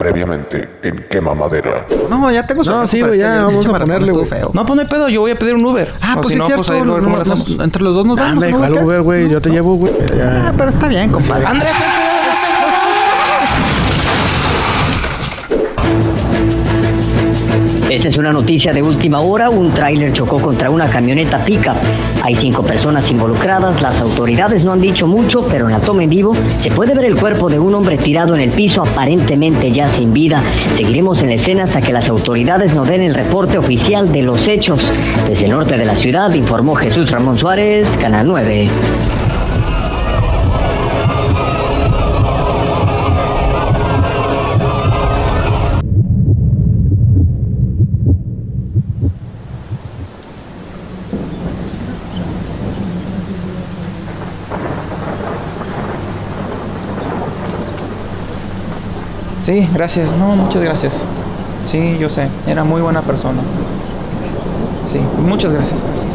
Previamente en Quema Madera. No, ya tengo No, sueño, sí, güey, es que ya vamos a ponerle, güey. feo. No, pues no hay pedo, yo voy a pedir un Uber. Ah, O pues si no, es pues ahí no- cómo nos- hacemos. entre los dos nos vamos. Dame, ¿no, jalo, güey? Yo te llevo, güey. Ah, pero está bien, compadre. Andrés, ten Es una noticia de última hora. Un tráiler chocó contra una camioneta pica. Hay cinco personas involucradas. Las autoridades no han dicho mucho, pero en la toma en vivo se puede ver el cuerpo de un hombre tirado en el piso, aparentemente ya sin vida. Seguiremos en la escena hasta que las autoridades nos den el reporte oficial de los hechos. Desde el norte de la ciudad informó Jesús Ramón Suárez, Canal 9. Sí, gracias. No, muchas gracias. Sí, yo sé. Era muy buena persona. Sí, muchas gracias. gracias.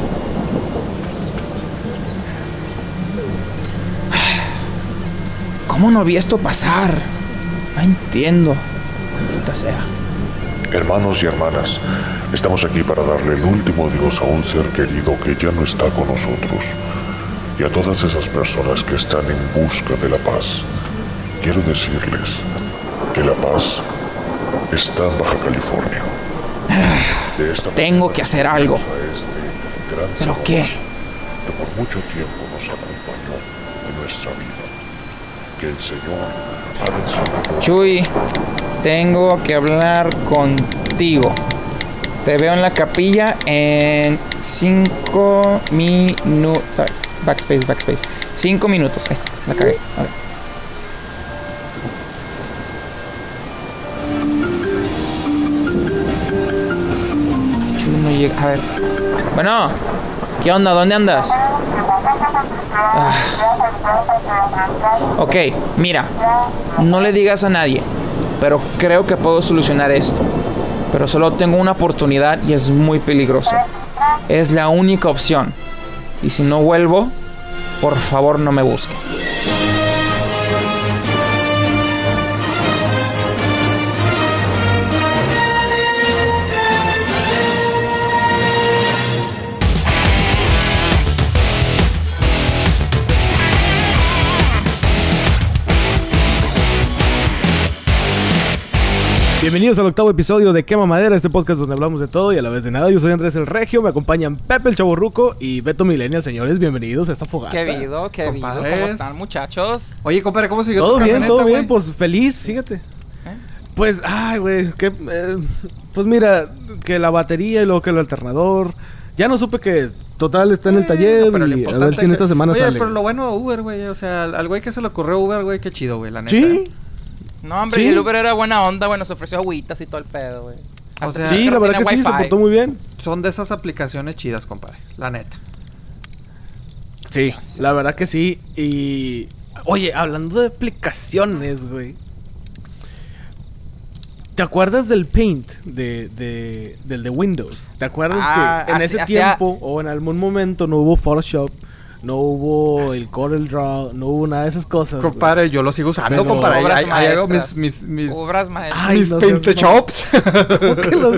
¿Cómo no vi esto pasar? No entiendo. Maldita sea. Hermanos y hermanas, estamos aquí para darle el último adiós a un ser querido que ya no está con nosotros. Y a todas esas personas que están en busca de la paz, quiero decirles que la paz está en Baja California. Esta Tengo que hacer algo. este ¿Pero qué? Que por mucho tiempo nos acompañó en nuestra vida. Que el Señor ha. Chuy, tengo que hablar contigo. Te veo en la capilla en 5 minutos. Backspace, backspace. 5 minutos. Ahí está, la cagué. A ver. Bueno, ¿qué onda? ¿Dónde andas? Ah. Ok, mira, no le digas a nadie, pero creo que puedo solucionar esto. Pero solo tengo una oportunidad y es muy peligroso. Es la única opción. Y si no vuelvo, por favor no me busque. Bienvenidos al octavo episodio de Quema Madera, este podcast donde hablamos de todo y a la vez de nada. Yo soy Andrés el Regio, me acompañan Pepe el Chaborruco y Beto Millennial. Señores, bienvenidos a esta fogata. ¿Qué habido? ¿Qué habido? ¿Cómo están, muchachos? Oye, compadre, ¿cómo siguió Todo tu bien, todo bien, pues feliz, fíjate. Pues, ay, güey, que, eh, pues mira, que la batería y luego que el alternador. Ya no supe que total está en el taller Pero lo y a ver si en esta semana Oye, sale. pero lo bueno Uber, güey. O sea, al al güey que se le ocurrió Uber, güey, qué chido, güey, la neta. Sí, No, hombre, Sí. el Uber era buena onda, güey. Nos ofreció agüitas y todo el pedo, güey. O sea, sí, la verdad que sí, se portó muy bien. Son de esas aplicaciones chidas, compadre. La neta. Sí, la verdad que sí. Y. Oye, hablando de aplicaciones, güey. ¿Te acuerdas del Paint de, de- del de Windows? ¿Te acuerdas Ah, que en ese tiempo o en algún momento no hubo Photoshop, no hubo el Corel Draw, no hubo nada de esas cosas? güey? Compadre, yo lo sigo usando, Pero- compadre. Obras ahí- ahí hago mis, maestras. mis, mis, Obras maestras. Ay, mis no paint seas- shops. ¿Cómo que, lo,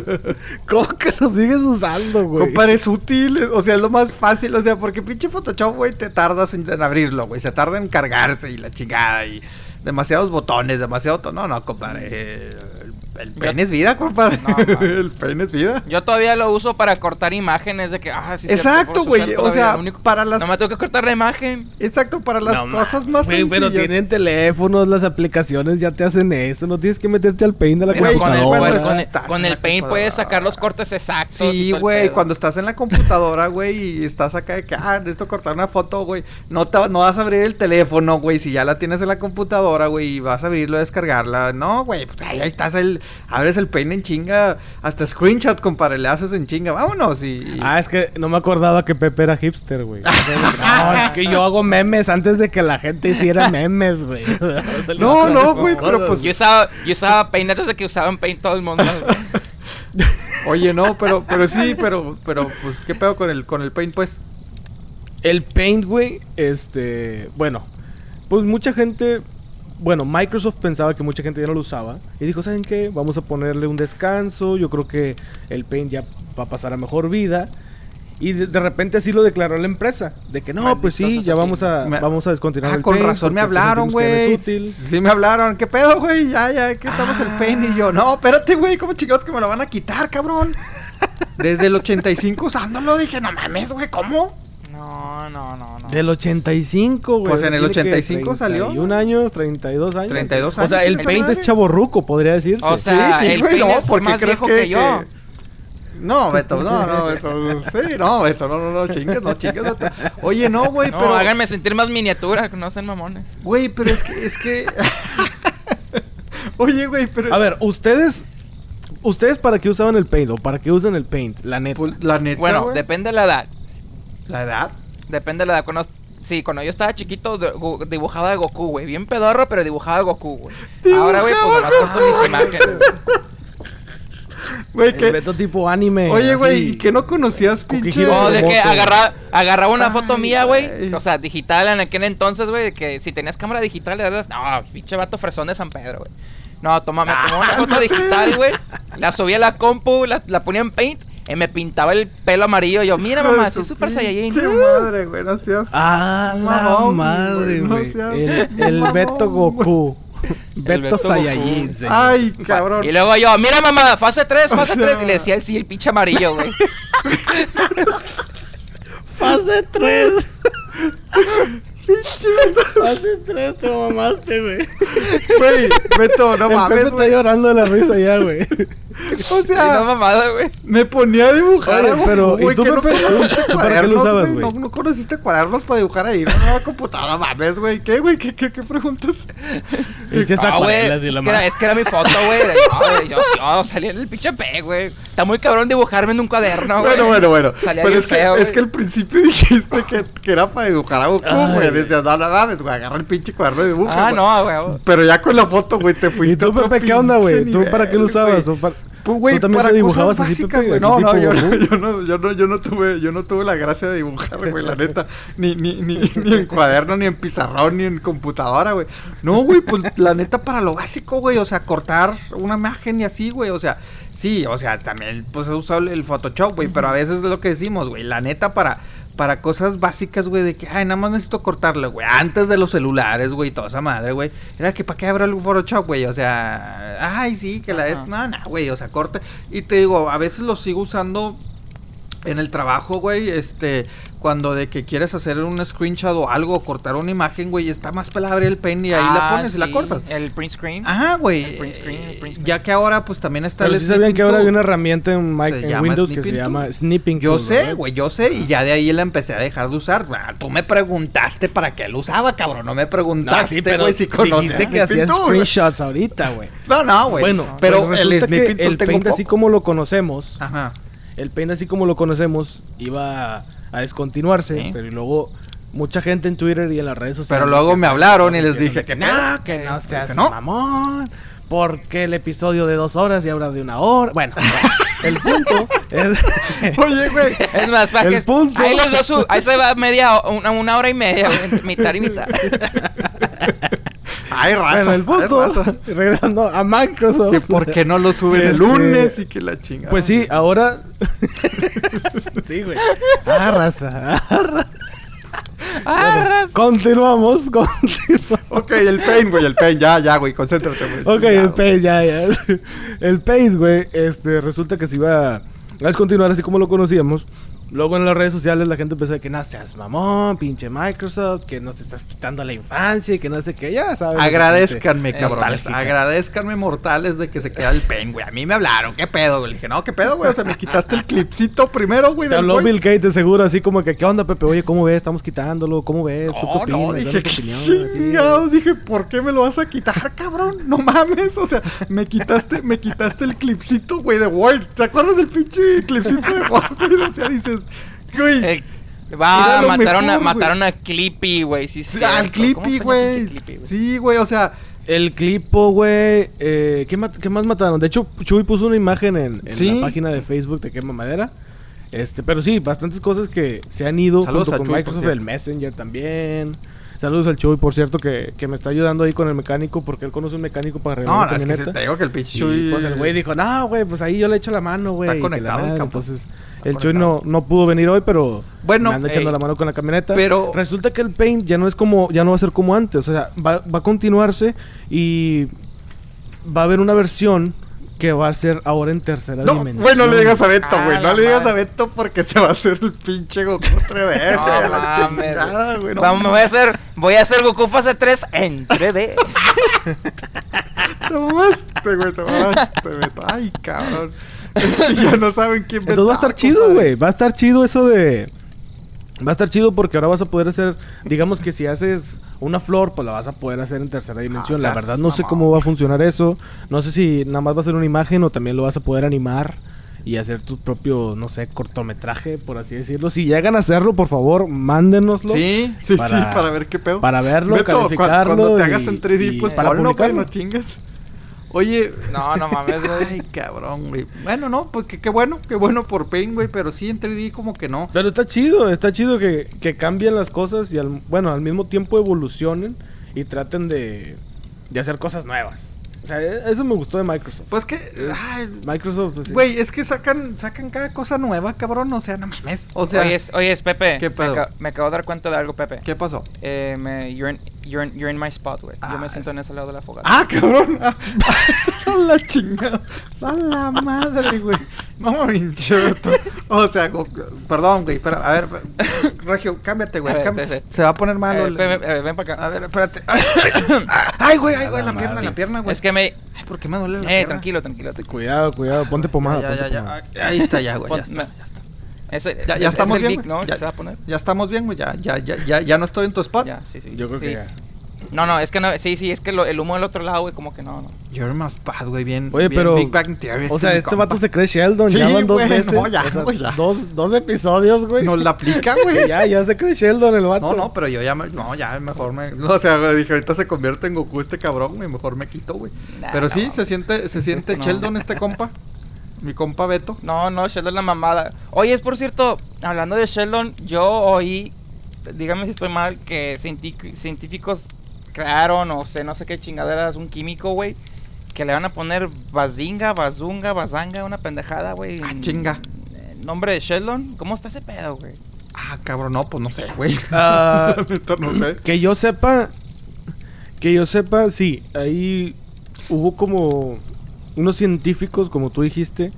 cómo que lo sigues usando, güey? Compadre, es útil. O sea, es lo más fácil. O sea, porque pinche Photoshop, güey, te tardas en, en abrirlo, güey. Se tarda en cargarse y la chingada. Y demasiados botones, demasiado. No, no, compadre. eh, El, el pene es vida, compadre. No, no. el pene es vida. Yo todavía lo uso para cortar imágenes de que, ah, sí, Exacto, güey, o sea, lo único- para las- No me tengo que cortar la imagen. Exacto, para las No cosas más güey, sencillas. pero tienen teléfonos, las aplicaciones ya te hacen eso. No tienes que meterte al Paint de la Pero con el, computadora. con, Bueno, con el- con el Paint puedes sacar los cortes exactos. Sí, güey, cuando estás en la computadora, güey, y estás acá de que, ah, necesito cortar una foto, güey, no, te, no vas a abrir el teléfono, güey, si ya la tienes en la computadora, güey, y vas a abrirlo, a descargarla. No, güey, pues ahí, ahí estás, el, abres el Paint en chinga, hasta screenshot, compadre, le haces en chinga, vámonos, y... y- Ah, es que no me acordaba que Pepe era hipster, güey. no, es que yo hago memes antes de que la gente hiciera memes, güey. No, no, güey, pero pues- Yo usaba, yo usaba Paint antes de que usaban Paint todo el mundo. Oye, no, pero, pero sí, pero, pero, pues, ¿qué pedo con el, con el Paint, pues? El Paint, güey, este... Bueno, pues mucha gente bueno, Microsoft pensaba que mucha gente ya no lo usaba y dijo, ¿saben qué? Vamos a ponerle un descanso, yo creo que el Paint ya va a pasar a mejor vida. Y de, de repente así lo declaró la empresa, de que no, pues sí, ya vamos a, Me- vamos a descontinuar Ah, el con Paint razón me hablaron, güey. Sí me hablaron. ¿Qué pedo, güey? Ya, ya, que estamos el paint y yo. No, espérate, güey. ¿Cómo chingados que me lo van a quitar, cabrón? Desde el 85 usándolo dije, no mames, güey, ¿cómo? No, no, no, no. Del 85, güey. Pues en el Tiene que 85 salió. 31 años, 32 años. 32 O sea, años, el Paint es chaborruco, podría decirse. O sea, el Paint es más viejo que yo. No, Beto, no, no, Beto. Sí, no, Beto, no, no, no, chingues, no, chingues. Beto. Oye, no, güey, No, pero. háganme sentir más miniatura, que no sean mamones. Güey, pero es que. Es que... Oye, güey, pero. A ver, ustedes. ¿Ustedes para qué usaban el Paint o para qué usan el Paint? La neta. pues, la neta. Bueno, güey, depende de la edad. La edad. Depende de la edad. Cuando, sí, cuando yo estaba chiquito dibujaba de Goku, güey. Bien pedorro, pero dibujaba de Goku, güey. Ahora, güey, pues nomás corto mis imágenes. Güey, que. Beto tipo anime. Oye, güey. ¿y que no conocías, pinche? No, de que agarraba, agarraba una foto Ay, mía, güey. O sea, digital en aquel entonces, güey. de Que si tenías cámara digital, le das. No, pinche vato fresón de San Pedro, güey. No, toma, me tomaba una foto digital, güey. La subía a la compu, la, la ponía en paint y me pintaba el pelo amarillo. Yo, mira, mamá, soy super saiyajin. pinche madre, güey, no seas. Ah, Mamón, madre, güey, no seas el, el mamón, Beto Goku. Beto, Beto. Saiyajin. señor. Ay, cabrón. Y luego yo, mira, mamá, fase 3, fase O sea- 3. Y le decía el sí, el pinche amarillo, güey. Fase 3. Fase 3 te mamaste, güey. Güey, Beto, no Pepe mames, está llorando de la risa ya, güey. O Y no sea, mamada, güey. me ponía a dibujar. Oye, pero, ¿y güey, tú, que no para qué lo cuadernos, usabas, güey? No, no conociste cuadernos para dibujar ahí. No, no, computadora, no mames, güey. ¿Qué, güey? ¿Qué, qué, qué preguntas? Ah, güey. y Es, que es que era mi foto, güey. Yo, yo, yo salía en el pinche P, güey. Está muy cabrón dibujarme en un cuaderno, güey. bueno, bueno, bueno. Salía Pero es que, feo, es güey. que al principio dijiste que, que era para dibujar a Goku, güey. Decías, no, no mames, güey. Agarra el pinche cuaderno y dibuja. Ah, no, güey. Pero ya con la foto, güey, te fuiste ¿Y tú, Pepe, qué onda, güey? ¿Tú para qué lo usabas? güey. ¿Tú para- Pues, güey, ¿Tú también para cosas básicas, güey. No, no, yo, no, yo no, yo no tuve, yo no tuve la gracia de dibujar, güey, la neta. Ni, ni, ni, ni en cuaderno, ni en pizarrón, ni en computadora, güey. No, güey, pues la neta para lo básico, güey. O sea, cortar una imagen y así, güey. O sea, sí, o sea, también pues he usado el Photoshop, güey. Pero a veces es lo que decimos, güey. La neta para. Para cosas básicas, güey, de que, ay, nada más necesito cortarle, güey. Antes de los celulares, güey, toda esa madre, güey. Era que, ¿para qué abra el Photoshop, güey? O sea, ay, sí, que la es. No, no, güey, o sea, corta. Y te digo, a veces lo sigo usando en el trabajo, güey, este, cuando de que quieres hacer un screenshot o algo, cortar una imagen, güey, está más abrir el pen y ahí la Ah, pones y la sí, cortas. El print screen. Ajá, güey. El print screen, el print screen. Ya que ahora pues también está Pero el sí sabían que ahora hay una herramienta en, Mac- Windows que se llama. Snipping Yo Tool, sé, ¿verdad? güey, yo sé, y ya de ahí la empecé a dejar de usar. Ah, Tú me preguntaste para qué lo usaba, cabrón, no me No, preguntaste, sí, pero güey, si conoces dijiste que hacías screenshots ahorita, güey. No, no, güey. Bueno, pero pues el snipping tool el tengo Paint así como lo conocemos, Ajá. El Paint así como lo conocemos iba a descontinuarse, Sí. pero y luego mucha gente en Twitter y en las redes sociales Pero luego me hablaron y les dije que no, que no que seas no. mamón, porque el episodio de dos horas y ahora de una hora. Bueno, el punto es Oye, güey. Es más, para El que. punto. Ahí les va su. Ahí se va media. Una, una hora y media, güey. Mitad y mitad. Ay, raza. bueno, el ay, punto, raza. regresando a Microsoft. Que por qué no lo suben el Este, lunes y que la chingada. Pues sí, ahora. sí, güey. Ah, raza. ah, raza. Ah, ras- Continuamos, continuamos. Ok, el pain, güey, el pain. Ya, ya, güey, concéntrate, güey. Ok, Chingado. el Paint, ya, ya. El Paint, güey, este, resulta que se iba a descontinuar así como lo conocíamos. Luego en las redes sociales la gente empezó a que no seas mamón, pinche Microsoft, que nos estás quitando la infancia y que no sé qué, ya sabes. Agradezcanme, cabrones. Agradezcanme, mortales, de que se queda el pen, güey. A mí me hablaron, ¿qué pedo, güey? Le dije, no, ¿qué pedo, güey? O sea, me quitaste el clipcito primero, güey. Te habló güey. Bill Gates de seguro, así como que, ¿qué onda, Pepe? Oye, ¿cómo ves? Estamos quitándolo, ¿cómo ves? ¿Tú qué No, no, opinas? dije, qué chingados. Dije, ¿por qué me lo vas a quitar, cabrón? No mames. O sea, me quitaste, me quitaste el clipcito, güey, de Word. ¿Te acuerdas del pinche clipcito de Word, güey? O sea, dices, güey. Va, mataron, a, mejor, mataron a Clippy, güey. Sí, Sí, al ¿Cómo Clippy, güey. Sí, güey, o sea, El clipo, güey. Eh, ¿qué, qué más mataron? De hecho, Chuy puso una imagen en, en Sí. la página de Facebook de Quema Madera. Este, pero sí, bastantes cosas que se han ido Saludos junto con Chuy, Microsoft, el Messenger también. Saludos al Chuy, por cierto, que, que me está ayudando ahí con el mecánico, porque él conoce un mecánico para arreglar No, la es que se- te digo que el pinche Chuy- pues el güey dijo, no, güey, pues ahí yo le echo la mano, güey. Está conectado el madre". campo. Entonces, el Chuy no, no pudo venir hoy, pero Bueno, me anda echando ey, la mano con la camioneta. pero- resulta que el paint ya no es como, ya no va a ser como antes. O sea, va, va a continuarse y va a haber una versión que va a ser ahora en tercera No, dimensión. güey, no le digas a Beto, Ah, güey. no la le digas a. Beto porque se va a hacer el pinche Goku 3D, No güey. a la chingada, güey. no Vamos, voy a hacer, voy a hacer Goku fase 3 en 3D. Te mamaste, güey, te mamaste, Beto. Ay, cabrón. Ya no saben quién Entonces va a estar chido, güey. Va a estar chido eso de. Va a estar chido porque ahora vas a poder hacer. Digamos que si haces una flor, pues la vas a poder hacer en tercera dimensión. la verdad, no sé cómo va a funcionar eso. No sé si nada más va a ser una imagen o también lo vas a poder animar y hacer tu propio, no sé, cortometraje, por así decirlo. Si llegan a hacerlo, por favor, mándenoslo. Sí, sí, Para- sí, para ver qué pedo. para verlo, Beto, cu- calificarlo Cuando te y- hagas en 3D, y pues para ponlo, no chingas. Oye. No, no mames, güey. Ay, cabrón, güey. Bueno, no, pues que qué bueno, qué bueno por Pain, güey, pero sí en 3D como que no. Pero está chido, está chido que, que cambien las cosas y al, bueno, al mismo tiempo evolucionen y traten de, de hacer cosas nuevas. O sea, e- eso me gustó de Microsoft. Pues que, ay, Microsoft, pues, sí. güey, es que sacan, sacan cada cosa nueva, cabrón, o sea, no mames. O sea, oye, es- oye, es Pepe. ¿Qué me, pedo? acabo, me acabo de dar cuenta de algo, Pepe. ¿qué pasó? Eh, me, you're, in, you're, in, you're in my spot, güey. Yo Ah, me siento es- en ese lado de la fogata. Ah, cabrón. A la chingada. A la madre, güey. Vamos, pinche Beto. O sea, go- perdón, güey, pero a ver, Regio, cámbiate, güey. Cámbiate. Se va a poner malo. Eh, el- ven, ven, ven para acá. A ver, espérate. Ay, güey, ay, güey, la la pierna, la pierna, güey. Es que me... Ay, ¿por qué me duele la Eh, tranquilo, tranquilo. tranquilo. Cuidado, cuidado, ponte pomada. Ya, ponte ya, pomada. ya. Ahí está ya, güey. Pon- Ya está, me-. Ese, Ya, es- ya estamos el bien, mic, güey. ¿no? Ya, ¿Ya se va a poner? ya estamos bien, güey. Ya, ya, ya, ya, ya no estoy en tu spot. Ya, sí, sí. Yo creo sí. que ya. No, no, es que no, sí, sí, es que lo- el humo del otro lado, güey, como que no, no. You're my spot, güey, bien. Oye, bien pero. Big Bang Theory, o sea, este compa. vato se cree Sheldon. Sí, ya van dos güey, veces. no, ya, o sea, güey, ya. Dos, dos episodios, güey. Nos la aplica, güey. ya, ya se cree Sheldon el vato. No, no, pero yo ya me, no, ya mejor me, o sea, güey, dije, ahorita se convierte en Goku este cabrón, güey, mejor me quito, güey. Nah, pero no, sí, se siente, se siente No. Sheldon este compa, mi compa Beto. No, no, Sheldon la mamada. Oye, es por cierto, hablando de Sheldon, yo oí, dígame si estoy mal, que científicos crearon, o sé, no sé qué chingaderas, un químico, güey, que le van a poner Bazinga, Bazunga, Bazanga, una pendejada, güey. Ah, chinga. Nombre de Sheldon, ¿cómo está ese pedo, güey? Ah, cabrón, no, pues no sé, güey. Ah, neta, no sé. Que yo sepa, que yo sepa, sí, ahí hubo como unos científicos, como tú dijiste,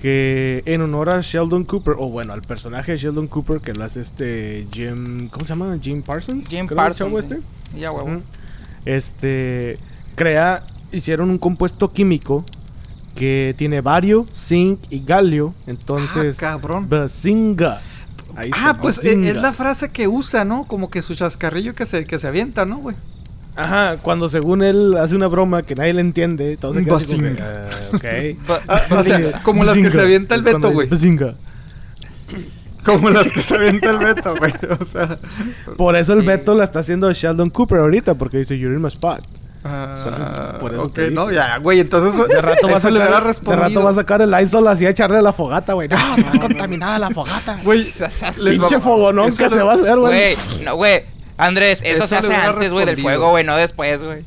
que en honor a Sheldon Cooper, o bueno, al personaje de Sheldon Cooper, que lo hace este Jim, ¿cómo se llama? Jim Parsons. Jim Parsons. chavo sí. este. Ya, huevo. Este, crea, hicieron un compuesto químico que tiene bario, zinc y galio, entonces, Ah, cabrón. Bazinga. Ahí Ah, está, pues Bazinga. es la frase que usa, ¿no? Como que su chascarrillo que se, que se avienta, ¿no, güey? Ajá, cuando según él hace una broma que nadie le entiende, todos se así como. "Ah, ok. Ba- Ah, o sea, como las que se avienta el Beto, güey. Como las que se avienta el Beto, güey. O sea. Por eso el Sí. Beto la está haciendo Sheldon Cooper ahorita, porque dice You're in my spot. ah, por eso ok, no, ya, güey, entonces. De rato, va a eso le hubiera sacar, de respondido. rato va a sacar el Lysol así a echarle a la fogata, güey. No, está contaminada la fogata. Güey, Pinche fogonón que se va a hacer, güey. Güey, no, güey. Andrés, eso, Eso se hace antes, güey, del fuego, güey, no después, güey.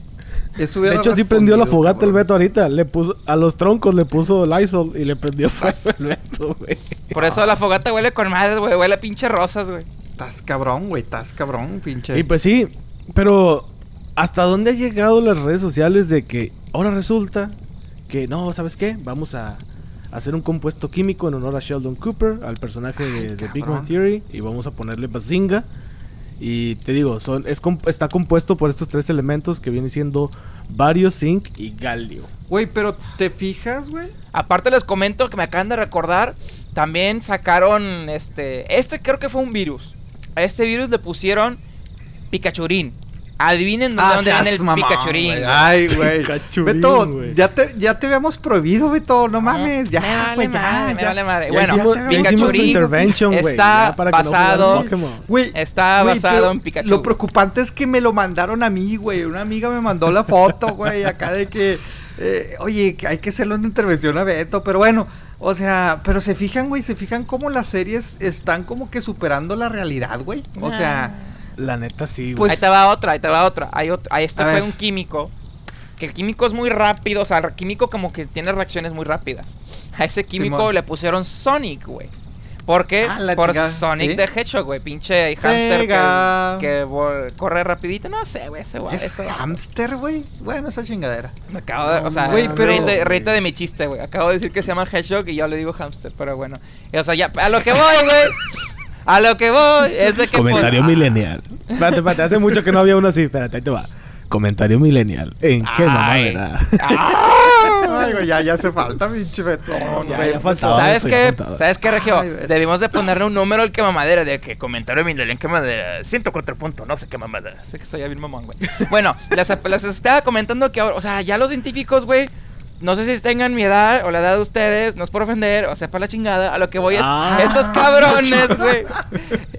Eso De hecho, sí prendió la fogata el. Beto ahorita. Le puso, a los troncos le puso Lysol y le prendió fuego el Beto, güey. Por eso la fogata huele con madres, güey. Huele a pinche rosas, güey. Estás cabrón, güey, estás cabrón, pinche. Y pues sí, pero ¿hasta dónde ha llegado las redes sociales de que ahora resulta que no, ¿sabes qué? Vamos a hacer un compuesto químico en honor a Sheldon Cooper, al personaje de, de Big. Bang Theory, y vamos a ponerle Bazinga. Y te digo, son, es comp- está compuesto por estos tres elementos que vienen siendo bario, zinc y galio. Güey, pero ¿te fijas, güey? Aparte les comento que me acaban de recordar, también sacaron este, este creo que fue un virus. A este virus le pusieron Pikachurín. Adivinen de dónde viene el seas mamón, Pikachurín. Ay, güey. Beto, güey. ya te, ya te habíamos prohibido, Beto. No mames, ya, me vale güey, ya, madre, me ya. vale madre. Ya Bueno, ya Pikachurín tu intervention, güey, está no basado- Está basado en Pikachu. Lo preocupante es que me lo mandaron a mí, güey. Una amiga me mandó la foto, güey, acá de que, eh, oye, hay que hacerle una intervención a Beto. Pero bueno, o sea, pero se fijan, güey, se fijan cómo las series están como que superando la realidad, güey. O sea, La neta sí, güey. Pues- ahí te va otra, ahí te va otra. Hay otro, ahí este fue ver. un químico. Que el químico es muy rápido, o sea, el químico como que tiene reacciones muy rápidas. A ese químico Simón. le pusieron Sonic, güey. ¿Por qué? Ah, Por Sonic ¿sí? the Hedgehog, güey. Pinche hamster Sega. que, corre rapidito. No sé, güey, ese güey. ¿Es ese- hamster, güey? Bueno, esa chingadera. Me acabo de, o sea, Güey, pero- reíte, reíte de mi chiste, güey. Acabo de decir que se llama Hedgehog y yo le digo hamster, pero bueno. Y, o sea, ya, a lo que voy, güey. A lo que voy es de que Comentario pues, millennial. Espérate, espérate, hace mucho que no había uno así. Espérate, ahí te va. Comentario millennial. ¿En qué mamadera? Ay, güey, ya, ya hace falta, pinche betón, Ya, güey. ya faltaba. ¿Sabes qué? ¿Sabes qué, Regio? Ay. Debimos de ponerle un número al que mamadera de que comentario Mindel en que mamadera 104 puntos, no sé qué mamadera. Sé que soy ya bien mamón, güey. Bueno, les, les estaba comentando que ahora, o sea, ya los científicos, güey, no sé si tengan mi edad o la edad de ustedes, no es por ofender, o sea, para la chingada, a lo que voy es Ah. estos cabrones, güey.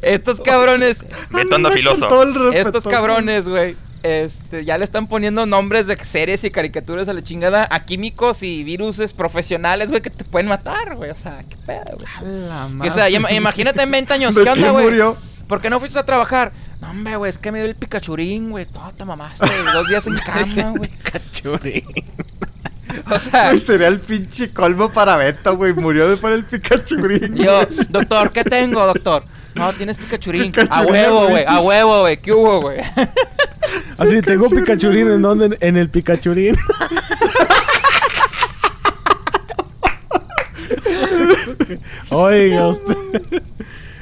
Estos cabrones, metondo filoso. Estos cabrones, güey. Este, ya le están poniendo nombres de series y caricaturas a la chingada a químicos y viruses profesionales, güey, que te pueden matar, güey. O sea, qué pedo, güey. A la Que, madre. O sea, imagínate en 20 años, ¿De ¿qué onda, güey? ¿Por qué no fuiste a trabajar? No, hombre, güey, es que me dio el picachurín, güey. Todo te mamaste, dos días en cama, güey. Cachurín. O sea, Güey, sería el pinche colmo para Beto, güey. Murió de por el Pikachu Green. yo, doctor, ¿qué tengo, doctor? No, tienes picachurín. A Picachurín, huevo, güey, a huevo, güey. ¿Qué hubo, güey? Así, tengo Pikachurín. ¿En dónde? En- el Pikachurín. Oiga usted.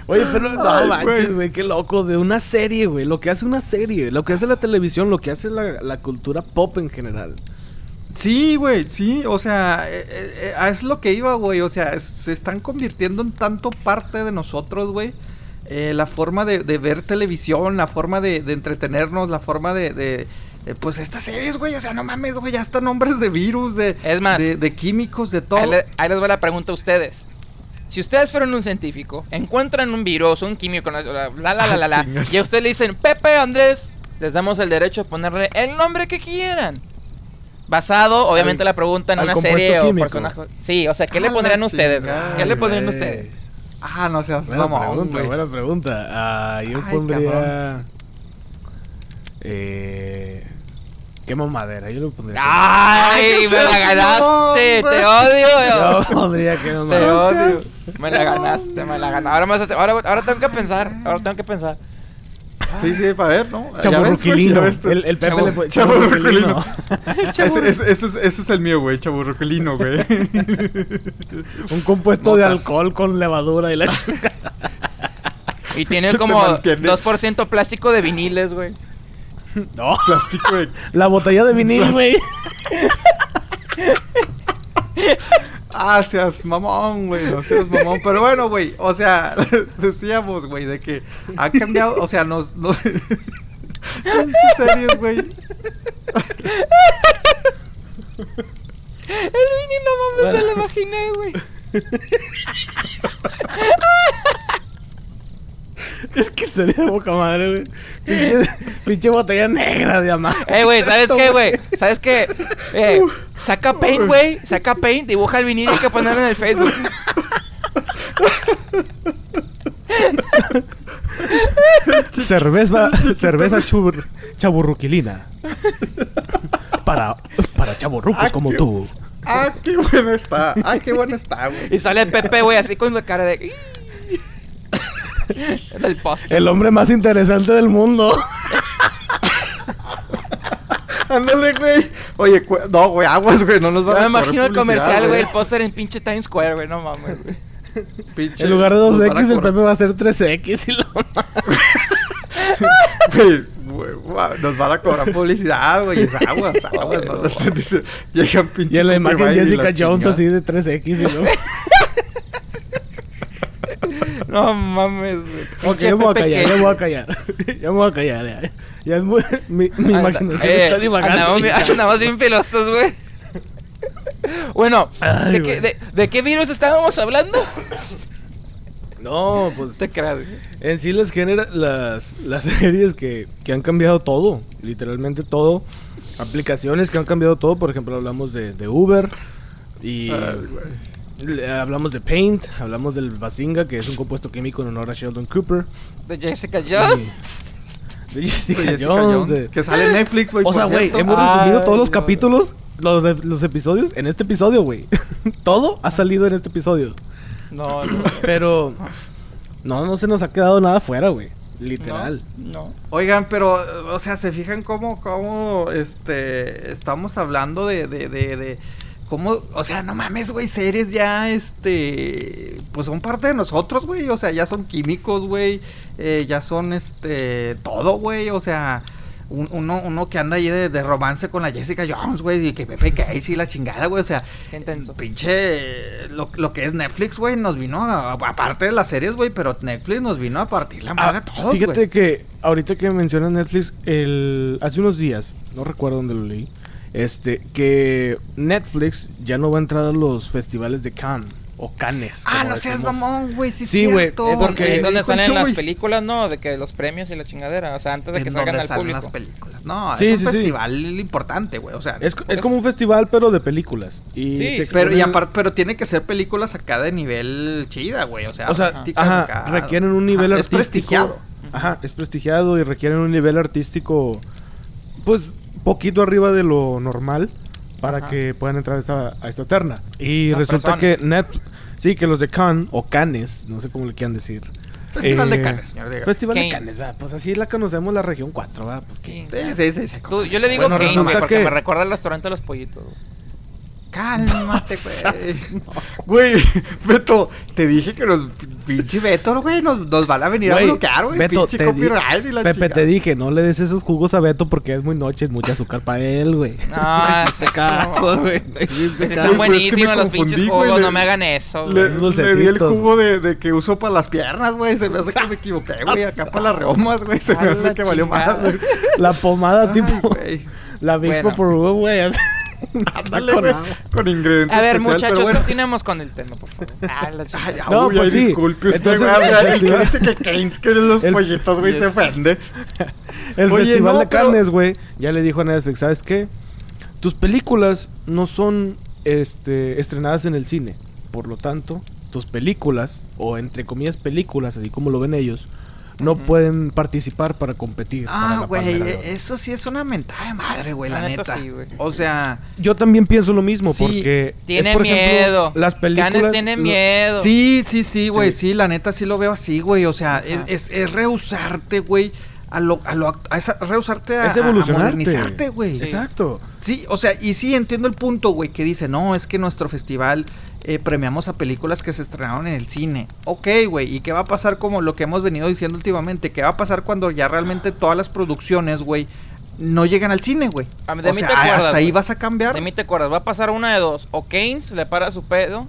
Oye, pero no Ay, manches, güey. güey, qué loco. De una serie, güey. Lo que hace una serie, lo que hace la televisión, lo que hace la, la cultura pop en general. Sí, güey, sí, o sea, eh, eh, eh, es lo que iba, güey, o sea, es- se están convirtiendo en tanto parte de nosotros, güey. Eh, la forma de, de ver televisión, la forma de, de entretenernos, la forma de, pues estas series, güey, o sea, no mames, güey, ya están nombres de virus, de, Es más, de, químicos, de todo. Ahí, le- ahí les va la pregunta a ustedes. Si ustedes fueran un científico, encuentran un virus, un químico, la la la la la, y a ustedes le dicen, Pepe Andrés, les damos el derecho a ponerle el nombre que quieran. Basado, obviamente, Al- la pregunta en una serie o químico. personaje. Sí, o sea, ¿qué le la pondrían ustedes? güey? ¿Qué le pondrían ustedes? Ah, no seas Buena mamón, pregunta, buena pregunta. Ah, yo Ay, pondría. cabrón. Eh. ¿Qué mamadera? Yo lo pondría. ¡Ay! ¡Me la ganaste! ¡Te odio! Yo pondría que Te mamadera. odio. Me la ganaste, me la ganaste. Ahora, más, ahora, ahora tengo que pensar. Ahora tengo que pensar. Sí, sí, para ver, ¿no? Chaburruquilino. El, el Pepe Chavo- le chaburruquilino. Ese, ese- ese es, ese es el mío, güey, chaburruquilino, güey. Un compuesto de alcohol con levadura y la Y tiene como mantiene. 2% plástico de viniles, güey. No, Plástico de la botella de vinil, güey. Ah, seas mamón, güey, no seas mamón. Pero bueno, güey, o sea, decíamos, güey, de que ha cambiado, o sea, nos... nos series, güey. El Vini, no mames, me lo imaginé, güey. Es que sería de boca madre, güey. Pinche, pinche botella negra de amar. Eh, güey, ¿sabes qué, güey? ¿Sabes qué? Eh, saca Paint, güey. Saca Paint, dibuja el vinil y hay que ponerlo en el Facebook. Cerveza, cerveza chubur- chaburruquilina. Para, para chaburrucos Ah, como qué- tú. Ah, qué bueno está. Ah, qué bueno está, güey. Y sale Pepe, güey, así con la cara de. Es el hombre más interesante del mundo. Ándale, güey. Oye, cu- no, güey, aguas, güey, no nos van me a cobrar imagino el comercial, güey, el póster en pinche Times Square, güey, no mames, güey. Pinche- En lugar de nos van a 2X, el Pepe va a ser 3X. Y lo... Güey, nos van a cobrar publicidad, güey. Es aguas, aguas. no, no, llegan pinche Y en la imagen Jessica la Jones así de 3X. Y lo... No mames, güey. Ok, ya me voy a callar, ya me voy a callar. Ya me voy a callar, ya. Ya es muy... Mi, mi Anda- imaginación eh, está divagando. andamos, bien- filosos, güey. Bueno, Ay, ¿de, qué, de, de qué virus estábamos hablando? No, pues... te creas. En sí les genera las, las series que, que han cambiado todo, literalmente todo. Aplicaciones que han cambiado todo, por ejemplo hablamos de, de Uber y Ay, hablamos de Paint, hablamos del Bazinga, que es un compuesto químico en honor a Sheldon Cooper. De Jessica Jones. De Jessica, De Jessica Jones, Jones, de- Que sale en Netflix, güey. O sea, güey, hemos Ay, resumido todos los no. capítulos, los, de- los episodios, en este episodio, güey. Todo ha salido en este episodio. No, no. Pero no, no se nos ha quedado nada fuera, güey. Literal. No. Oigan, pero, o sea, ¿se fijan cómo, cómo, este, estamos hablando de, de, de, de cómo, o sea, no mames, güey, seres ya, este, pues son parte de nosotros, güey, o sea, ya son químicos, güey, eh, ya son, este, todo, güey, o sea, un- uno, uno que anda ahí de, de romance con la Jessica Jones, güey, y que Pepe Casey, la chingada, güey, o sea, intenso. pinche, lo, lo que es Netflix, güey, nos vino, a- aparte de las series, güey, pero Netflix nos vino a partir la madre Ah, a todos, fíjate güey. que ahorita que mencionas Netflix, el, hace unos días, no recuerdo dónde lo leí, este, que Netflix ya no va a entrar a los festivales de Cannes o Cannes. Ah, no seas decimos. mamón, güey, sí, Sí, güey, cierto. es porque- Es donde salen las películas, ¿no? De que los premios y la chingadera. O sea, antes de que salgan al público. las películas. No, Sí, es un sí, sí. festival importante, güey, o sea. Es, es como un festival, pero de películas. Y Sí. Pero, y aparte, pero tiene que ser películas acá de nivel chida, güey, o sea, O sea, ajá, acá. requieren un nivel Ajá, artístico. Es prestigiado. Ajá, es prestigiado y requieren un nivel artístico, pues, poquito arriba de lo normal para Ajá. que puedan entrar a esta, a esta terna. Y resulta personas. que Net, sí, que los de Cannes, o Cannes, no sé cómo le quieran decir. Festival eh, de Cannes, señor. diga. Festival de Cannes. ¿verdad? pues así la conocemos la región 4, ¿verdad? Pues que... Sí. Sí, sí, sí, sí. Tú- yo le digo Bueno, Keynes, resulta güey, porque que- me recuerda al restaurante de los pollitos. güey. Cálmate, güey. Güey, Beto, te dije que nos pinche Beto, güey, nos, nos van a venir a Güey, bloquear, güey. Beto, Pinche te di- copyright y la Pepe, te dije, no le des esos jugos a Beto porque es muy noche, es mucha azúcar para él, güey. No, Este caso, güey. Están buenísimos los confundí, pinches jugos, le- no me hagan eso. Le, güey. le di el jugo de, de que uso para las piernas, güey. Se me hace que me equivoqué, güey. Acá para las reumas, güey. Se me A hace que valió más, güey. La pomada tipo... La Bueno. por güey. Ándale, Con. Con ingredientes A ver, especial, muchachos, bueno. continuemos con el tema, por favor. Ah, la chingada. Ay, No, uy, pues ay, sí. disculpe usted, Entonces, güey. dice que Keynes que los El- pollitos, güey, se ofende. El Oye, Festival no, de pero- Cannes, güey, ya le dijo a Netflix, ¿sabes qué? Tus películas no son este, estrenadas en el cine. Por lo tanto, tus películas, o entre comillas películas, así como lo ven ellos, no pueden participar para competir. Ah, güey, eso sí es una mentada de madre, güey, la, La neta neta. sí, güey. O sea, Yo también pienso lo mismo, Sí, porque... es, Tiene ejemplo, miedo. las películas... Canes tiene lo- miedo. sí, sí, sí, güey, Sí. sí. la neta sí lo veo así, güey. O sea, es, es, es rehusarte, güey, a lo, a lo, a esa- rehusarte a, Es a- modernizarte, güey. Sí. Exacto. Sí, o sea, y sí entiendo el punto, güey, que dice, no, es que nuestro festival eh, premiamos a películas que se estrenaron en el cine. Ok, güey, ¿y qué va a pasar como lo que hemos venido diciendo últimamente? ¿Qué va a pasar cuando ya realmente todas las producciones, güey, no llegan al cine, güey? De O mí sea, te acuerdas, hasta ahí vas a cambiar. De mí te acuerdas, va a pasar una de dos. O Keynes le para su pedo